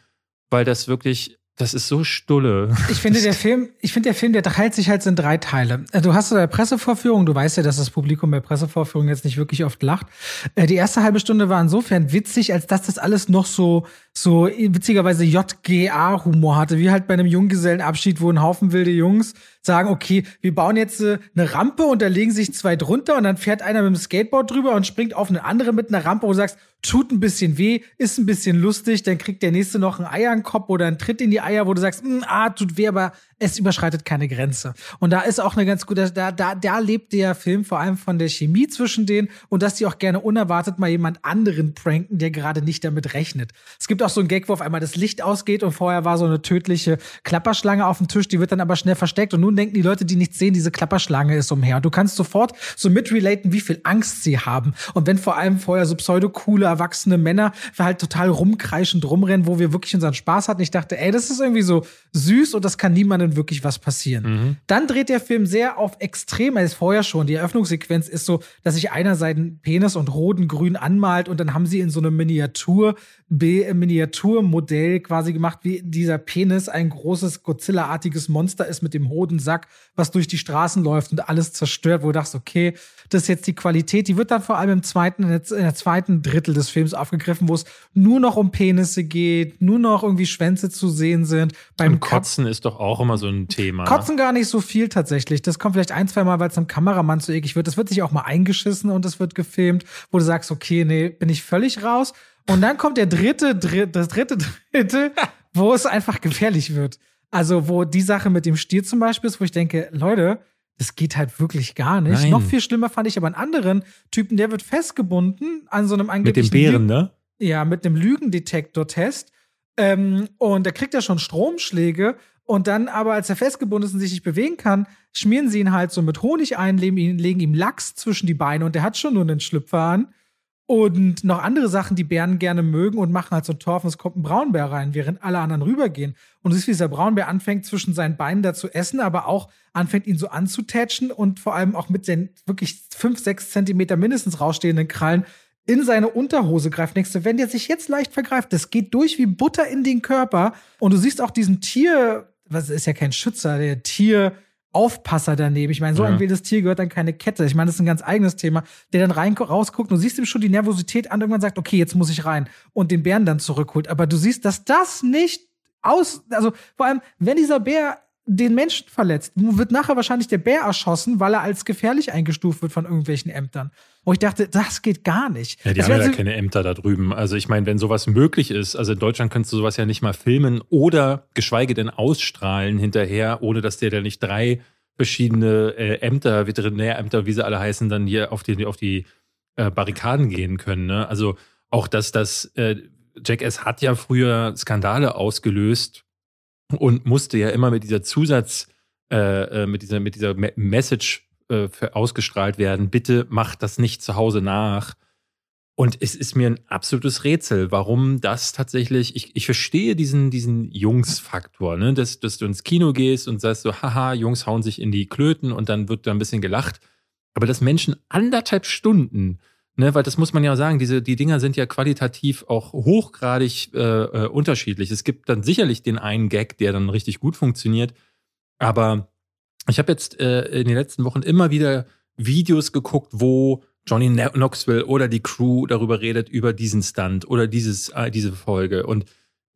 weil das wirklich das ist so stulle. Ich finde, der Film, ich finde, der Film, der teilt sich halt in drei Teile. Äh, du hast eine Pressevorführung, du weißt ja, dass das Publikum bei Pressevorführungen jetzt nicht wirklich oft lacht. Äh, die erste halbe Stunde war insofern witzig, als dass das alles noch so, so witzigerweise JGA-Humor hatte, wie halt bei einem Junggesellenabschied, wo ein Haufen wilde Jungs sagen, okay, wir bauen jetzt äh, eine Rampe und da legen sich zwei drunter und dann fährt einer mit dem Skateboard drüber und springt auf eine andere mit einer Rampe, wo du sagst, tut ein bisschen weh, ist ein bisschen lustig, dann kriegt der nächste noch ein Eier den Kopf oder einen Tritt in die Eier, wo du sagst, hm, ah, tut weh, aber es überschreitet keine Grenze. Und da ist auch eine ganz gute, da, da, da lebt der Film vor allem von der Chemie zwischen denen und dass die auch gerne unerwartet mal jemand anderen pranken, der gerade nicht damit rechnet. Es gibt auch so einen Gag, wo auf einmal das Licht ausgeht und vorher war so eine tödliche Klapperschlange auf dem Tisch, die wird dann aber schnell versteckt und nun denken die Leute, die nichts sehen, diese Klapperschlange ist umher. Du kannst sofort so mitrelaten, wie viel Angst sie haben. Und wenn vor allem vorher so pseudo-coole, erwachsene Männer halt total rumkreischend rumrennen, wo wir wirklich unseren Spaß hatten. Ich dachte, ey, das ist irgendwie so süß und das kann niemandem wirklich was passieren. Mhm. Dann dreht der Film sehr auf extrem, er ist vorher schon. Die Eröffnungssequenz ist so, dass sich einer seinen Penis und roten grün anmalt und dann haben sie in so einem Miniatur, Miniaturmodell quasi gemacht, wie dieser Penis ein großes Godzilla-artiges Monster ist mit dem Hodensack, was durch die Straßen läuft und alles zerstört, wo du dachtest, okay, das ist jetzt die Qualität. Die wird dann vor allem im zweiten, in der zweiten Drittel des Films aufgegriffen, wo es nur noch um Penisse geht, nur noch irgendwie Schwänze zu sehen sind. Beim und Kotzen ist doch auch immer so ein Thema. Kotzen gar nicht so viel tatsächlich. Das kommt vielleicht ein, zwei Mal, weil es einem Kameramann zu eklig wird. Das wird sich auch mal eingeschissen und es wird gefilmt, wo du sagst, okay, nee, bin ich völlig raus. Und dann kommt der dritte, dritte das dritte dritte, wo es einfach gefährlich wird. Also, wo die Sache mit dem Stier zum Beispiel ist, wo ich denke, Leute, das geht halt wirklich gar nicht. Nein. Noch viel schlimmer fand ich aber einen anderen Typen, der wird festgebunden an so einem angeblichen. Mit dem Bären, ne? Ja, mit einem Lügendetektor-Test. Ähm, und da kriegt er schon Stromschläge. Und dann aber, als er festgebunden ist und sich nicht bewegen kann, schmieren sie ihn halt so mit Honig ein, legen, ihm Lachs zwischen die Beine und der hat schon nur einen Schlüpfer an. Und noch andere Sachen, die Bären gerne mögen und machen halt so ein Torf und es kommt ein Braunbär rein, während alle anderen rübergehen. Und du siehst, wie dieser Braunbär anfängt, zwischen seinen Beinen da zu essen, aber auch anfängt, ihn so anzutatschen und vor allem auch mit den wirklich fünf, sechs Zentimeter mindestens rausstehenden Krallen in seine Unterhose greift. Du, wenn der sich jetzt leicht vergreift, das geht durch wie Butter in den Körper. Und du siehst auch diesen Tier, was ist ja kein Schützer, der Tier, Aufpasser daneben. Ich meine, so ja. ein wildes Tier gehört dann keine Kette. Ich meine, das ist ein ganz eigenes Thema, der dann rein rausguckt und du siehst ihm schon die Nervosität an, irgendwann sagt, okay, jetzt muss ich rein und den Bären dann zurückholt. Aber du siehst, dass das nicht aus, also vor allem, wenn dieser Bär den Menschen verletzt, wird nachher wahrscheinlich der Bär erschossen, weil er als gefährlich eingestuft wird von irgendwelchen Ämtern. Wo ich dachte, das geht gar nicht. Ja, die das haben ja so keine Ämter da drüben. Also ich meine, wenn sowas möglich ist, also in Deutschland kannst du sowas ja nicht mal filmen oder geschweige denn ausstrahlen hinterher, ohne dass der da nicht drei verschiedene äh, Ämter, Veterinärämter, wie sie alle heißen, dann hier auf die, auf die äh, Barrikaden gehen können. Ne? Also auch, dass das äh, Jackass hat ja früher Skandale ausgelöst, und musste ja immer mit dieser Zusatz, äh, äh mit dieser, mit dieser Message äh, ausgestrahlt werden, bitte macht das nicht zu Hause nach. Und es ist mir ein absolutes Rätsel, warum das tatsächlich, ich, ich verstehe diesen, diesen Jungs-Faktor, ne? dass, dass du ins Kino gehst und sagst so, haha, Jungs hauen sich in die Klöten und dann wird da ein bisschen gelacht. Aber dass Menschen anderthalb Stunden, ne, weil das muss man ja sagen, diese, die Dinger sind ja qualitativ auch hochgradig äh, äh, unterschiedlich. Es gibt dann sicherlich den einen Gag, der dann richtig gut funktioniert. Aber ich habe jetzt äh, in den letzten Wochen immer wieder Videos geguckt, wo Johnny Knoxville oder die Crew darüber redet, über diesen Stunt oder dieses, äh, diese Folge. Und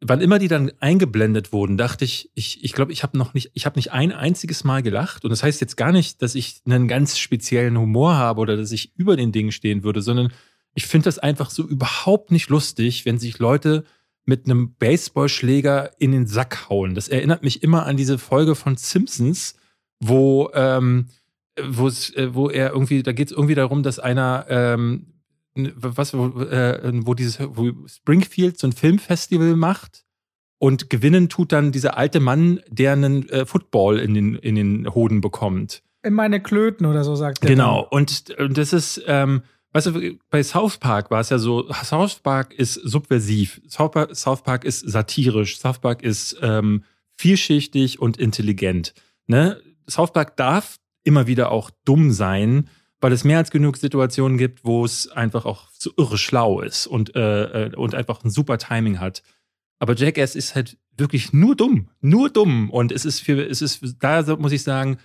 wann immer die dann eingeblendet wurden, dachte ich, ich ich, glaube, ich habe noch nicht, ich habe nicht ein einziges Mal gelacht. Und das heißt jetzt gar nicht, dass ich einen ganz speziellen Humor habe oder dass ich über den Dingen stehen würde, sondern ich finde das einfach so überhaupt nicht lustig, wenn sich Leute mit einem Baseballschläger in den Sack hauen. Das erinnert mich immer an diese Folge von Simpsons, wo ähm, wo es, äh, wo er irgendwie, da geht es irgendwie darum, dass einer, ähm, was, wo, äh, wo dieses, wo Springfield so ein Filmfestival macht und gewinnen tut dann dieser alte Mann, der einen äh, Football in den, in den Hoden bekommt. In meine Klöten oder so sagt er. Genau, und, und das ist, ähm, weißt du, bei South Park war es ja so, South Park ist subversiv, South Park, South Park ist satirisch, South Park ist ähm, vielschichtig und intelligent. Ne? South Park darf immer wieder auch dumm sein, weil es mehr als genug Situationen gibt, wo es einfach auch so irre schlau ist und, äh, äh, und einfach ein super Timing hat. Aber Jackass ist halt wirklich nur dumm, nur dumm. Und es ist für, es ist, da muss ich sagen,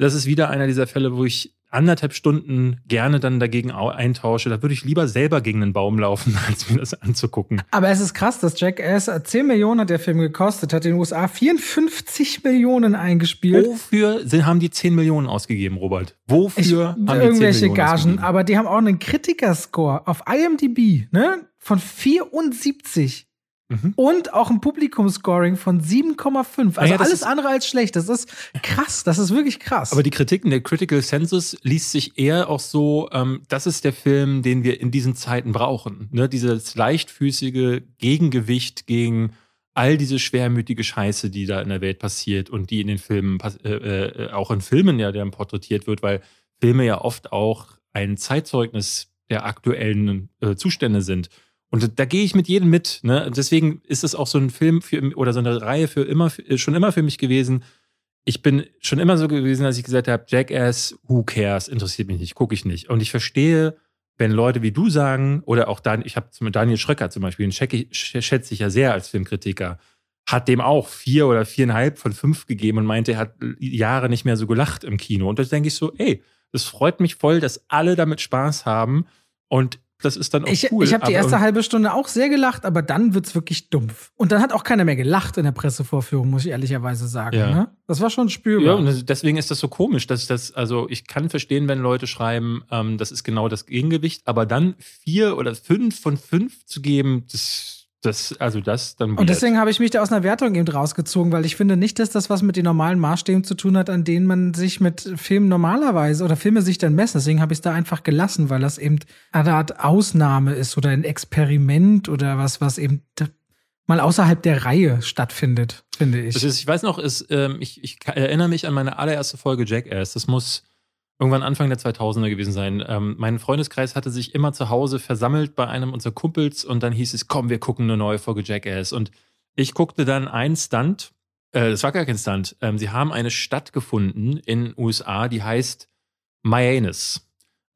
das ist wieder einer dieser Fälle, wo ich anderthalb Stunden gerne dann dagegen eintausche. Da würde ich lieber selber gegen einen Baum laufen, als mir das anzugucken. Aber es ist krass, dass Jackass 10 Millionen hat der Film gekostet, hat in den USA 54 Millionen eingespielt. Wofür haben die 10 Millionen ausgegeben, Robert? Wofür ich, haben die irgendwelche 10 Millionen Gagen, ausgegeben? aber die haben auch einen Kritikerscore auf IMDb, ne? Von 74. Mhm. Und auch ein Publikumscoring von 7,5. Also ja, alles andere als schlecht. Das ist krass. Das ist wirklich krass. Aber die Kritiken der Critical Census liest sich eher auch so, ähm, das ist der Film, den wir in diesen Zeiten brauchen. Ne? Dieses leichtfüßige Gegengewicht gegen all diese schwermütige Scheiße, die da in der Welt passiert und die in den Filmen, äh, äh, auch in Filmen ja, der porträtiert wird, weil Filme ja oft auch ein Zeitzeugnis der aktuellen äh, Zustände sind. Und da gehe ich mit jedem mit. Ne? Deswegen ist es auch so ein Film für, oder so eine Reihe für immer, schon immer für mich gewesen. Ich bin schon immer so gewesen, dass ich gesagt habe, Jackass, who cares, interessiert mich nicht, gucke ich nicht. Und ich verstehe, wenn Leute wie du sagen, oder auch Dan, ich habe Daniel Schröcker zum Beispiel, den schätze ich ja sehr als Filmkritiker, hat dem auch vier oder viereinhalb von fünf gegeben und meinte, er hat Jahre nicht mehr so gelacht im Kino. Und da denke ich so, ey, das freut mich voll, dass alle damit Spaß haben. Und das ist dann auch ich, cool. Ich habe die erste halbe Stunde auch sehr gelacht, aber dann wird's wirklich dumpf. Und dann hat auch keiner mehr gelacht in der Pressevorführung, muss ich ehrlicherweise sagen. Ja. Ne? Das war schon spürbar. Ja, und deswegen ist das so komisch, dass das, also ich kann verstehen, wenn Leute schreiben, ähm, das ist genau das Gegengewicht, aber dann vier oder fünf von fünf zu geben, das das, also das dann. Weird. Und deswegen habe ich mich da aus einer Wertung eben rausgezogen, weil ich finde nicht, dass das was mit den normalen Maßstäben zu tun hat, an denen man sich mit Filmen normalerweise oder Filme sich dann messen. Deswegen habe ich es da einfach gelassen, weil das eben eine Art Ausnahme ist oder ein Experiment oder was, was eben mal außerhalb der Reihe stattfindet, finde ich. Ist, ich weiß noch, ist, ähm, ich, ich erinnere mich an meine allererste Folge Jackass. Das muss irgendwann Anfang der 2000er gewesen sein. Ähm, mein Freundeskreis hatte sich immer zu Hause versammelt bei einem unserer Kumpels und dann hieß es, komm, wir gucken eine neue Folge Jackass. Und ich guckte dann einen Stunt, äh, das war gar kein Stunt, ähm, sie haben eine Stadt gefunden in USA, die heißt Mianus.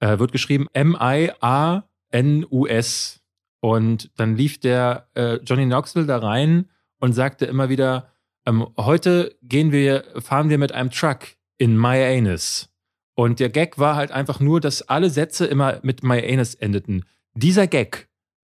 Äh, wird geschrieben M-I-A-N-U-S. Und dann lief der äh, Johnny Knoxville da rein und sagte immer wieder, ähm, heute gehen wir, fahren wir mit einem Truck in Mianus. Und der Gag war halt einfach nur, dass alle Sätze immer mit My Anus endeten. Dieser Gag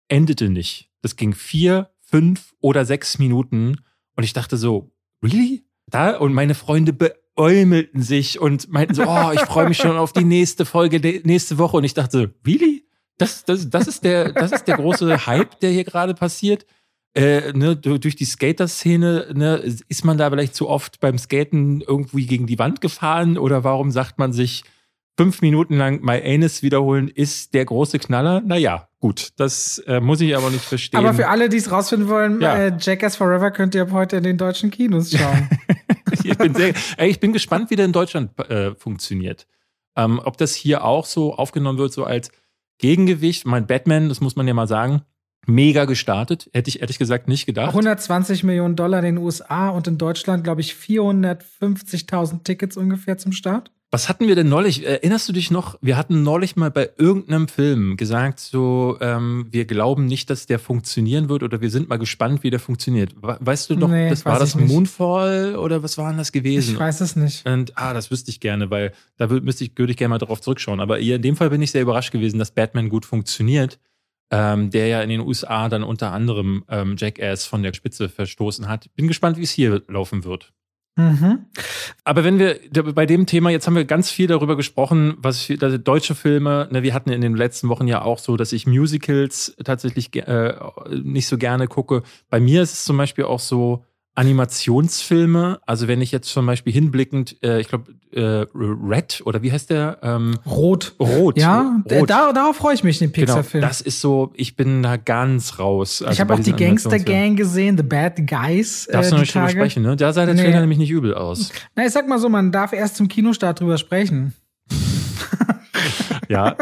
endete nicht. Das ging vier, fünf oder sechs Minuten. Und ich dachte so, really? Da? Und meine Freunde beäumelten sich und meinten so, oh, ich freue mich schon auf die nächste Folge nächste Woche. Und ich dachte so, really? Das, das, das, ist der, das ist der große Hype, der hier gerade passiert. Äh, ne, durch die Skater-Szene, ne, ist man da vielleicht zu oft beim Skaten irgendwie gegen die Wand gefahren oder warum sagt man sich, fünf Minuten lang My Anus wiederholen ist der große Knaller? Naja, gut, das äh, muss ich aber nicht verstehen. Aber für alle, die es rausfinden wollen, ja. äh, Jackass Forever könnt ihr ab heute in den deutschen Kinos schauen. ich, bin sehr, ey, ich bin gespannt, wie der in Deutschland äh, funktioniert. Ähm, ob das hier auch so aufgenommen wird, so als Gegengewicht. Mein Batman, das muss man ja mal sagen, mega gestartet. Hätte ich ehrlich gesagt nicht gedacht. 120 Millionen Dollar in den USA und in Deutschland, glaube ich, 450.000 Tickets ungefähr zum Start. Was hatten wir denn neulich? Erinnerst du dich noch? Wir hatten neulich mal bei irgendeinem Film gesagt, so, ähm, wir glauben nicht, dass der funktionieren wird oder wir sind mal gespannt, wie der funktioniert. Weißt du noch, nee, das war das Moonfall oder was war denn das gewesen? Ich weiß es nicht. Und ah, das wüsste ich gerne, weil da würde ich, würd ich gerne mal darauf zurückschauen. Aber in dem Fall bin ich sehr überrascht gewesen, dass Batman gut funktioniert. Ähm, der ja in den USA dann unter anderem ähm, Jackass von der Spitze verstoßen hat. Bin gespannt, wie es hier laufen wird. Mhm. Aber wenn wir bei dem Thema, jetzt haben wir ganz viel darüber gesprochen, was ich, also deutsche Filme, ne, wir hatten in den letzten Wochen ja auch so, dass ich Musicals tatsächlich äh, nicht so gerne gucke. Bei mir ist es zum Beispiel auch so, Animationsfilme, also wenn ich jetzt zum Beispiel hinblickend, äh, ich glaube, äh, Red oder wie heißt der? Ähm, Rot. Rot. Ja, Rot. Da, darauf freue ich mich, den genau, Pixar-Film. Genau, das ist so, ich bin da ganz raus. Also ich habe auch die Gangster-Gang gesehen, The Bad Guys. Äh, Darfst äh, du noch nicht drüber sprechen, ne? Da sah der Trailer nämlich nicht übel aus. Na, ich sag mal so, man darf erst zum Kinostart drüber sprechen. Ja.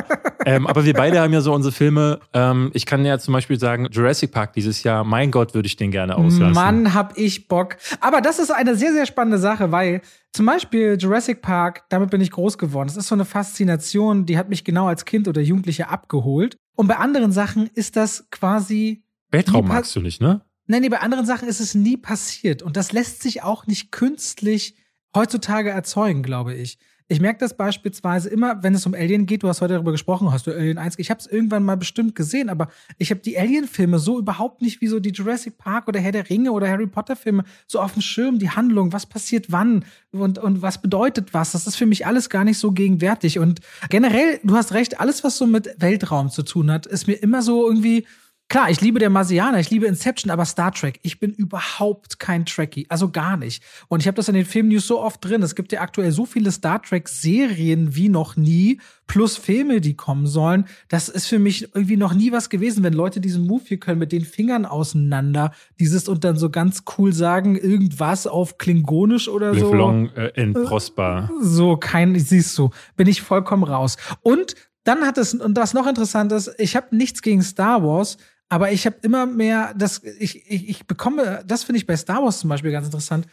Ähm, aber wir beide haben ja so unsere Filme. Ähm, ich kann ja zum Beispiel sagen, Jurassic Park dieses Jahr, mein Gott, würde ich den gerne auslassen. Mann, hab ich Bock. Aber das ist eine sehr, sehr spannende Sache, weil zum Beispiel Jurassic Park, damit bin ich groß geworden. Das ist so eine Faszination, die hat mich genau als Kind oder Jugendliche abgeholt. Und bei anderen Sachen ist das quasi. Weltraum magst du nicht, ne? Nein, nee, bei anderen Sachen ist es nie passiert. Und das lässt sich auch nicht künstlich heutzutage erzeugen, glaube ich. Ich merke das beispielsweise immer, wenn es um Alien geht, du hast heute darüber gesprochen, hast du Alien 1, ich habe es irgendwann mal bestimmt gesehen, aber ich habe die Alien-Filme so überhaupt nicht wie so die Jurassic Park oder Herr der Ringe oder Harry Potter-Filme so auf dem Schirm, die Handlung, was passiert wann und, und was bedeutet was. Das ist für mich alles gar nicht so gegenwärtig. Und generell, du hast recht, alles, was so mit Weltraum zu tun hat, ist mir immer so irgendwie Klar, ich liebe der Marsianer, ich liebe Inception, aber Star Trek, ich bin überhaupt kein Trekkie, also gar nicht. Und ich habe das in den Filmnews so oft drin. Es gibt ja aktuell so viele Star Trek-Serien wie noch nie, plus Filme, die kommen sollen. Das ist für mich irgendwie noch nie was gewesen, wenn Leute diesen Move hier können mit den Fingern auseinander, dieses und dann so ganz cool sagen, irgendwas auf Klingonisch oder Live so. Long äh, and prosper. So, kein, siehst du, bin ich vollkommen raus. Und dann hat es, und was noch interessant ist, ich habe nichts gegen Star Wars, aber ich habe immer mehr, das, ich, ich, ich bekomme, das finde ich bei Star Wars zum Beispiel ganz interessant,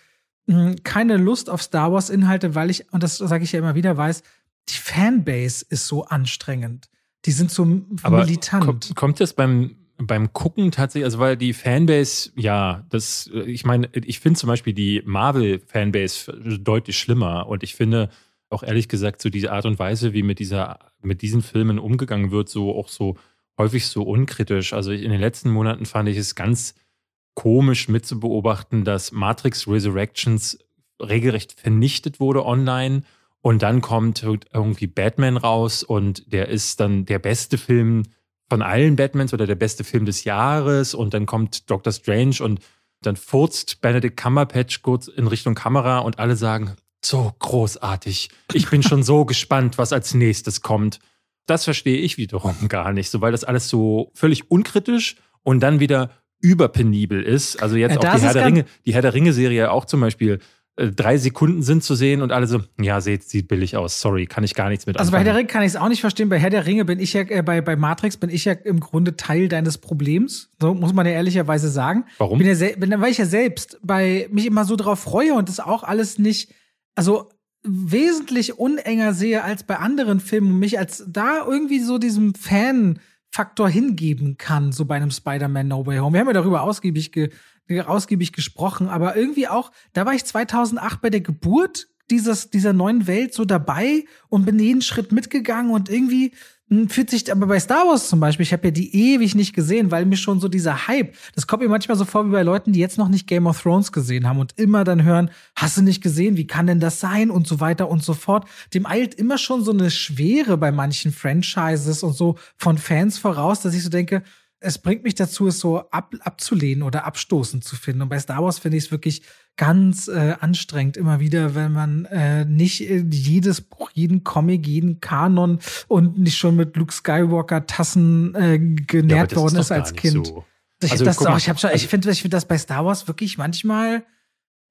hm, keine Lust auf Star Wars-Inhalte, weil ich, und das sage ich ja immer wieder, weiß, die Fanbase ist so anstrengend. Die sind so Aber militant. Kommt, kommt das beim, beim Gucken tatsächlich, also weil die Fanbase, ja, das, ich meine, ich finde zum Beispiel die Marvel-Fanbase deutlich schlimmer und ich finde auch ehrlich gesagt so diese Art und Weise, wie mit dieser, mit diesen Filmen umgegangen wird, so auch so häufig so unkritisch. Also in den letzten Monaten fand ich es ganz komisch mitzubeobachten, dass Matrix Resurrections regelrecht vernichtet wurde online. Und dann kommt irgendwie Batman raus und der ist dann der beste Film von allen Batmans oder der beste Film des Jahres. Und dann kommt Doctor Strange und dann furzt Benedict Cumberbatch kurz in Richtung Kamera und alle sagen, so großartig. Ich bin schon so gespannt, was als nächstes kommt. Das verstehe ich wiederum gar nicht, so weil das alles so völlig unkritisch und dann wieder überpenibel ist. Also jetzt ja, auch die Herr, der Ringe, die Herr der Ringe-Serie auch zum Beispiel. Äh, drei Sekunden sind zu sehen und alle so, ja, sieht, sieht billig aus, sorry, kann ich gar nichts mit Also bei Herr der Ringe kann ich es auch nicht verstehen. Bei Herr der Ringe bin ich ja, äh, bei, bei Matrix bin ich ja im Grunde Teil deines Problems. So muss man ja ehrlicherweise sagen. Warum? Bin ja bin, weil ich ja selbst bei mich immer so drauf freue und das auch alles nicht, also wesentlich unenger sehe als bei anderen Filmen und mich als da irgendwie so diesem Fan-Faktor hingeben kann, so bei einem Spider-Man No Way Home. Wir haben ja darüber ausgiebig, ge ausgiebig gesprochen, aber irgendwie auch, da war ich 2008 bei der Geburt dieses, dieser neuen Welt so dabei und bin jeden Schritt mitgegangen und irgendwie fühlt sich aber bei Star Wars zum Beispiel, ich habe ja die ewig nicht gesehen, weil mir schon so dieser Hype, das kommt mir manchmal so vor wie bei Leuten, die jetzt noch nicht Game of Thrones gesehen haben und immer dann hören, hast du nicht gesehen, wie kann denn das sein und so weiter und so fort. Dem eilt immer schon so eine Schwere bei manchen Franchises und so von Fans voraus, dass ich so denke, es bringt mich dazu, es so ab, abzulehnen oder abstoßend zu finden. Und bei Star Wars finde ich es wirklich ganz äh, anstrengend immer wieder, wenn man äh, nicht äh, jedes Buch, jeden Comic, jeden Kanon und nicht schon mit Luke Skywalker Tassen äh, genährt ja, worden ist, ist als Kind. So. Ich, also, das auch, ich, hab schon, ich also finde ich find das bei Star Wars wirklich manchmal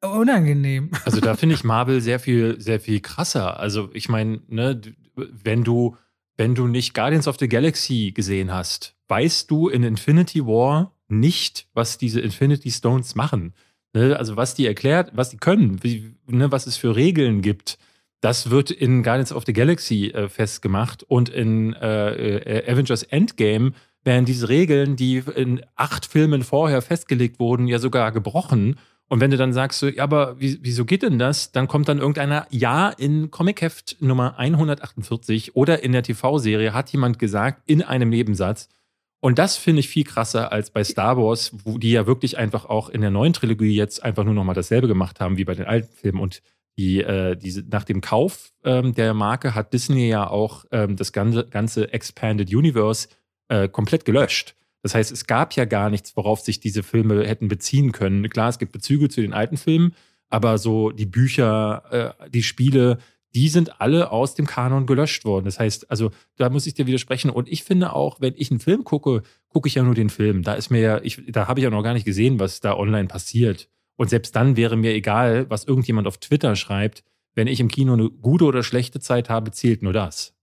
unangenehm. Also da finde ich Marvel sehr viel, sehr viel krasser. Also ich meine, ne, wenn du wenn du nicht Guardians of the Galaxy gesehen hast, weißt du in Infinity War nicht, was diese Infinity Stones machen. Ne? Also was die erklärt, was die können, wie, ne, was es für Regeln gibt. Das wird in Guardians of the Galaxy äh, festgemacht und in äh, äh, Avengers Endgame werden diese Regeln, die in acht Filmen vorher festgelegt wurden, ja sogar gebrochen. Und wenn du dann sagst, so, ja, aber wie, wieso geht denn das? Dann kommt dann irgendeiner, ja, in Comic-Heft Nummer 148 oder in der TV-Serie hat jemand gesagt, in einem Nebensatz. Und das finde ich viel krasser als bei Star Wars, wo die ja wirklich einfach auch in der neuen Trilogie jetzt einfach nur nochmal dasselbe gemacht haben wie bei den alten Filmen. Und die, äh, diese, nach dem Kauf ähm, der Marke hat Disney ja auch ähm, das ganze, ganze Expanded Universe äh, komplett gelöscht. Das heißt, es gab ja gar nichts, worauf sich diese Filme hätten beziehen können. Klar, es gibt Bezüge zu den alten Filmen, aber so die Bücher, äh, die Spiele, die sind alle aus dem Kanon gelöscht worden. Das heißt, also da muss ich dir widersprechen. Und ich finde auch, wenn ich einen Film gucke, gucke ich ja nur den Film. Da ist mir ja, ich, da habe ich ja noch gar nicht gesehen, was da online passiert. Und selbst dann wäre mir egal, was irgendjemand auf Twitter schreibt. Wenn ich im Kino eine gute oder schlechte Zeit habe, zählt nur das.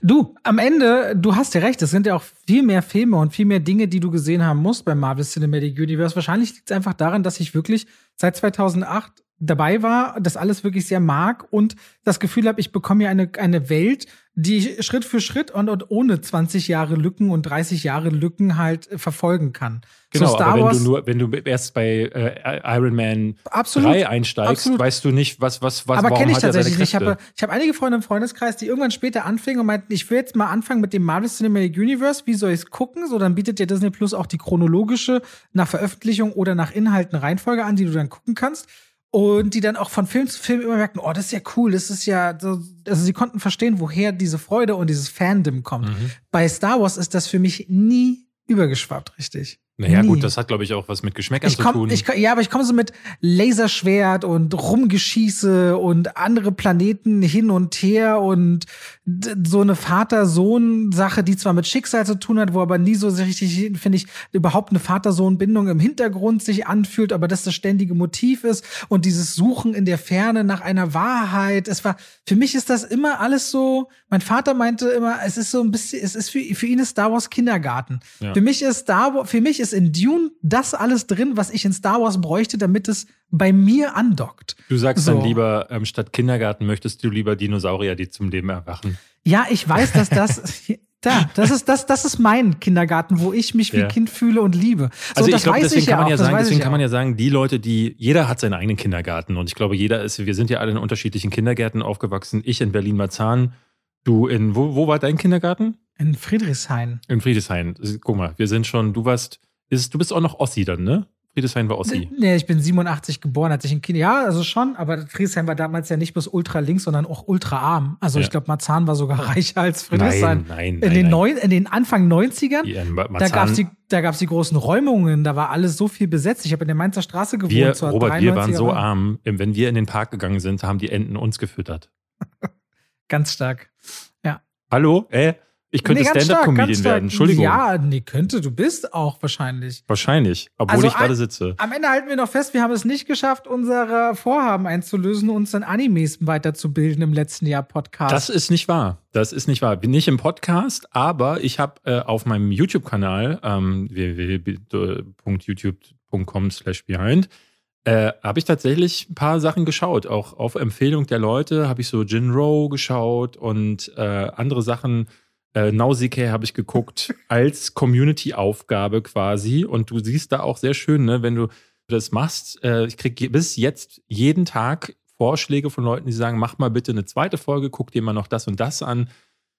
Du, am Ende, du hast ja recht, es sind ja auch viel mehr Filme und viel mehr Dinge, die du gesehen haben musst beim Marvel Cinematic Universe. Wahrscheinlich liegt es einfach daran, dass ich wirklich seit 2008 dabei war, das alles wirklich sehr mag und das Gefühl habe, ich bekomme ja eine, eine Welt, die ich Schritt für Schritt und, und ohne 20 Jahre Lücken und 30 Jahre Lücken halt äh, verfolgen kann. Genau, so Star aber wenn Wars, du nur, wenn du erst bei äh, Iron Man absolut, 3 einsteigst, absolut. weißt du nicht, was, was, was Aber kenne ich tatsächlich nicht. Ich habe, ich habe einige Freunde im Freundeskreis, die irgendwann später anfingen und meinten, ich will jetzt mal anfangen mit dem Marvel Cinematic Universe, wie soll ich es gucken? So, dann bietet dir Disney Plus auch die chronologische nach Veröffentlichung oder nach Inhalten Reihenfolge an, die du dann gucken kannst und die dann auch von Film zu Film immer merken, oh, das ist ja cool, das ist ja so, also sie konnten verstehen, woher diese Freude und dieses Fandom kommt. Mhm. Bei Star Wars ist das für mich nie übergeschwappt, richtig. Naja, Nie. gut, das hat, glaube ich, auch was mit Geschmäckern komm, zu tun. Ich, ja, aber ich komme so mit Laserschwert und Rumgeschieße und andere Planeten hin und her und so eine Vater-Sohn-Sache, die zwar mit Schicksal zu tun hat, wo aber nie so richtig, finde ich, überhaupt eine Vater-Sohn-Bindung im Hintergrund sich anfühlt, aber das das ständige Motiv ist und dieses Suchen in der Ferne nach einer Wahrheit. Es war, für mich ist das immer alles so, mein Vater meinte immer, es ist so ein bisschen, es ist für, für ihn ist Star Wars Kindergarten. Ja. Für mich ist Star Wars, für mich ist ist in Dune das alles drin, was ich in Star Wars bräuchte, damit es bei mir andockt. Du sagst so. dann lieber, ähm, statt Kindergarten möchtest du lieber Dinosaurier, die zum Leben erwachen. Ja, ich weiß, dass das. Da, das ist, das, das ist mein Kindergarten, wo ich mich wie ja. Kind fühle und liebe. So, also ich glaube, deswegen ich kann man ja, sagen, deswegen kann man ja sagen, die Leute, die, jeder hat seinen eigenen Kindergarten und ich glaube, jeder ist, wir sind ja alle in unterschiedlichen Kindergärten aufgewachsen. Ich in Berlin-Marzahn, du in, wo, wo war dein Kindergarten? In Friedrichshain. In Friedrichshain. Guck mal, wir sind schon, du warst ist, du bist auch noch Ossi dann, ne? Friedrichshain war Ossi. Nee, ich bin 87 geboren, als ich ein Kind. Ja, also schon, aber Friedrichshain war damals ja nicht bloß ultra links, sondern auch ultra arm. Also ja. ich glaube, Marzahn war sogar reicher als Friedrichshain. Nein, nein, in nein, den. Neun, in den Anfang 90ern, ja, da gab es die, da gab's die großen Räumungen, da war alles so viel besetzt. Ich habe in der Mainzer Straße gewohnt. Wir, Robert, wir waren so arm, wenn wir in den Park gegangen sind, haben die Enten uns gefüttert. Ganz stark. Ja. Hallo? Äh? Ich könnte nee, Stand-up-Comedian werden. Entschuldigung. Ja, nee, könnte. Du bist auch wahrscheinlich. Wahrscheinlich, obwohl also ich gerade sitze. Am Ende halten wir noch fest, wir haben es nicht geschafft, unsere Vorhaben einzulösen, uns in Animes weiterzubilden im letzten Jahr Podcast. Das ist nicht wahr. Das ist nicht wahr. Bin nicht im Podcast, aber ich habe äh, auf meinem YouTube-Kanal ähm, www.youtube.com slash behind äh, habe ich tatsächlich ein paar Sachen geschaut. Auch auf Empfehlung der Leute habe ich so Jinro geschaut und äh, andere Sachen äh, Nausicaa habe ich geguckt, als Community-Aufgabe quasi. Und du siehst da auch sehr schön, ne, wenn du das machst, äh, ich kriege bis jetzt jeden Tag Vorschläge von Leuten, die sagen, mach mal bitte eine zweite Folge, guck dir mal noch das und das an.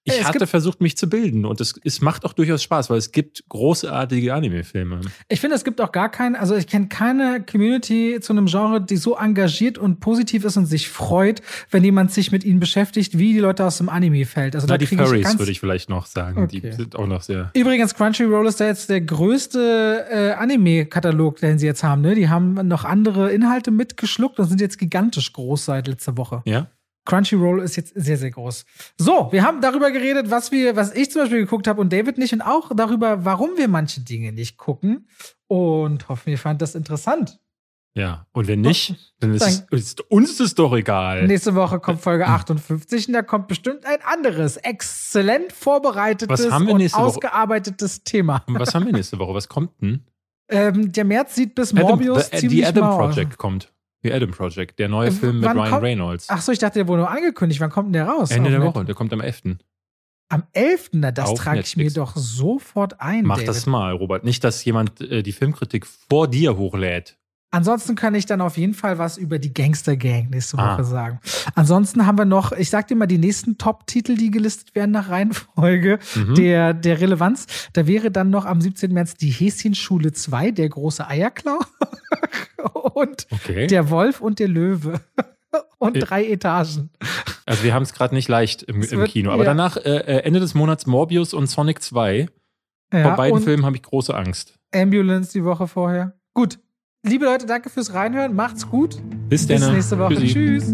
Ich hatte versucht, mich zu bilden und es, es macht auch durchaus Spaß, weil es gibt großartige Anime-Filme. Ich finde, es gibt auch gar keinen, also ich kenne keine Community zu einem Genre, die so engagiert und positiv ist und sich freut, wenn jemand sich mit ihnen beschäftigt, wie die Leute aus dem Anime-Feld. Also Na, die Furries würde ich vielleicht noch sagen. Okay. Die sind auch noch sehr. Übrigens, Crunchyroll ist da jetzt der größte äh, Anime-Katalog, den sie jetzt haben. Ne? Die haben noch andere Inhalte mitgeschluckt und sind jetzt gigantisch groß seit letzter Woche. Ja. Crunchyroll ist jetzt sehr, sehr groß. So, wir haben darüber geredet, was wir, was ich zum Beispiel geguckt habe und David nicht und auch darüber, warum wir manche Dinge nicht gucken. Und hoffen, ihr fand das interessant. Ja, und wenn nicht, dann ist, es, ist uns das doch egal. Nächste Woche kommt Folge 58 und da kommt bestimmt ein anderes, exzellent vorbereitetes und nächste Woche? ausgearbeitetes Thema. Und was haben wir nächste Woche? Was kommt denn? Ähm, der März sieht bis Adam, Morbius the, ziemlich The Adam. Project kommt. The Adam Project, der neue Äh, Film mit wann Ryan kommt- Reynolds. Ach so, ich dachte, der wurde nur angekündigt. Wann kommt denn der raus? Ende der Woche, der kommt am 11. Am 11. Na, das Auf trage ich mir Netflix. doch sofort ein. Mach David. das mal, Robert. Nicht, dass jemand äh, die Filmkritik vor dir hochlädt. Ansonsten kann ich dann auf jeden Fall was über die Gangster Gang nächste Ah. Woche sagen. Ansonsten haben wir noch, ich sag dir mal, die nächsten Top-Titel, die gelistet werden nach Reihenfolge Mhm. der, der Relevanz. Da wäre dann noch am 17. März die Häschenschule 2, der große Eierklau. und Okay. der Wolf und der Löwe. und Äh, drei Etagen. also wir haben es gerade nicht leicht im, im wird- Kino. Aber ja. danach, äh, äh, Ende des Monats Morbius und Sonic 2. Ja, Vor beiden Filmen habe ich große Angst. Ambulance die Woche vorher. Gut. Liebe Leute, danke fürs Reinhören. Macht's gut. Bis, Bis nächste Woche. Tschüss.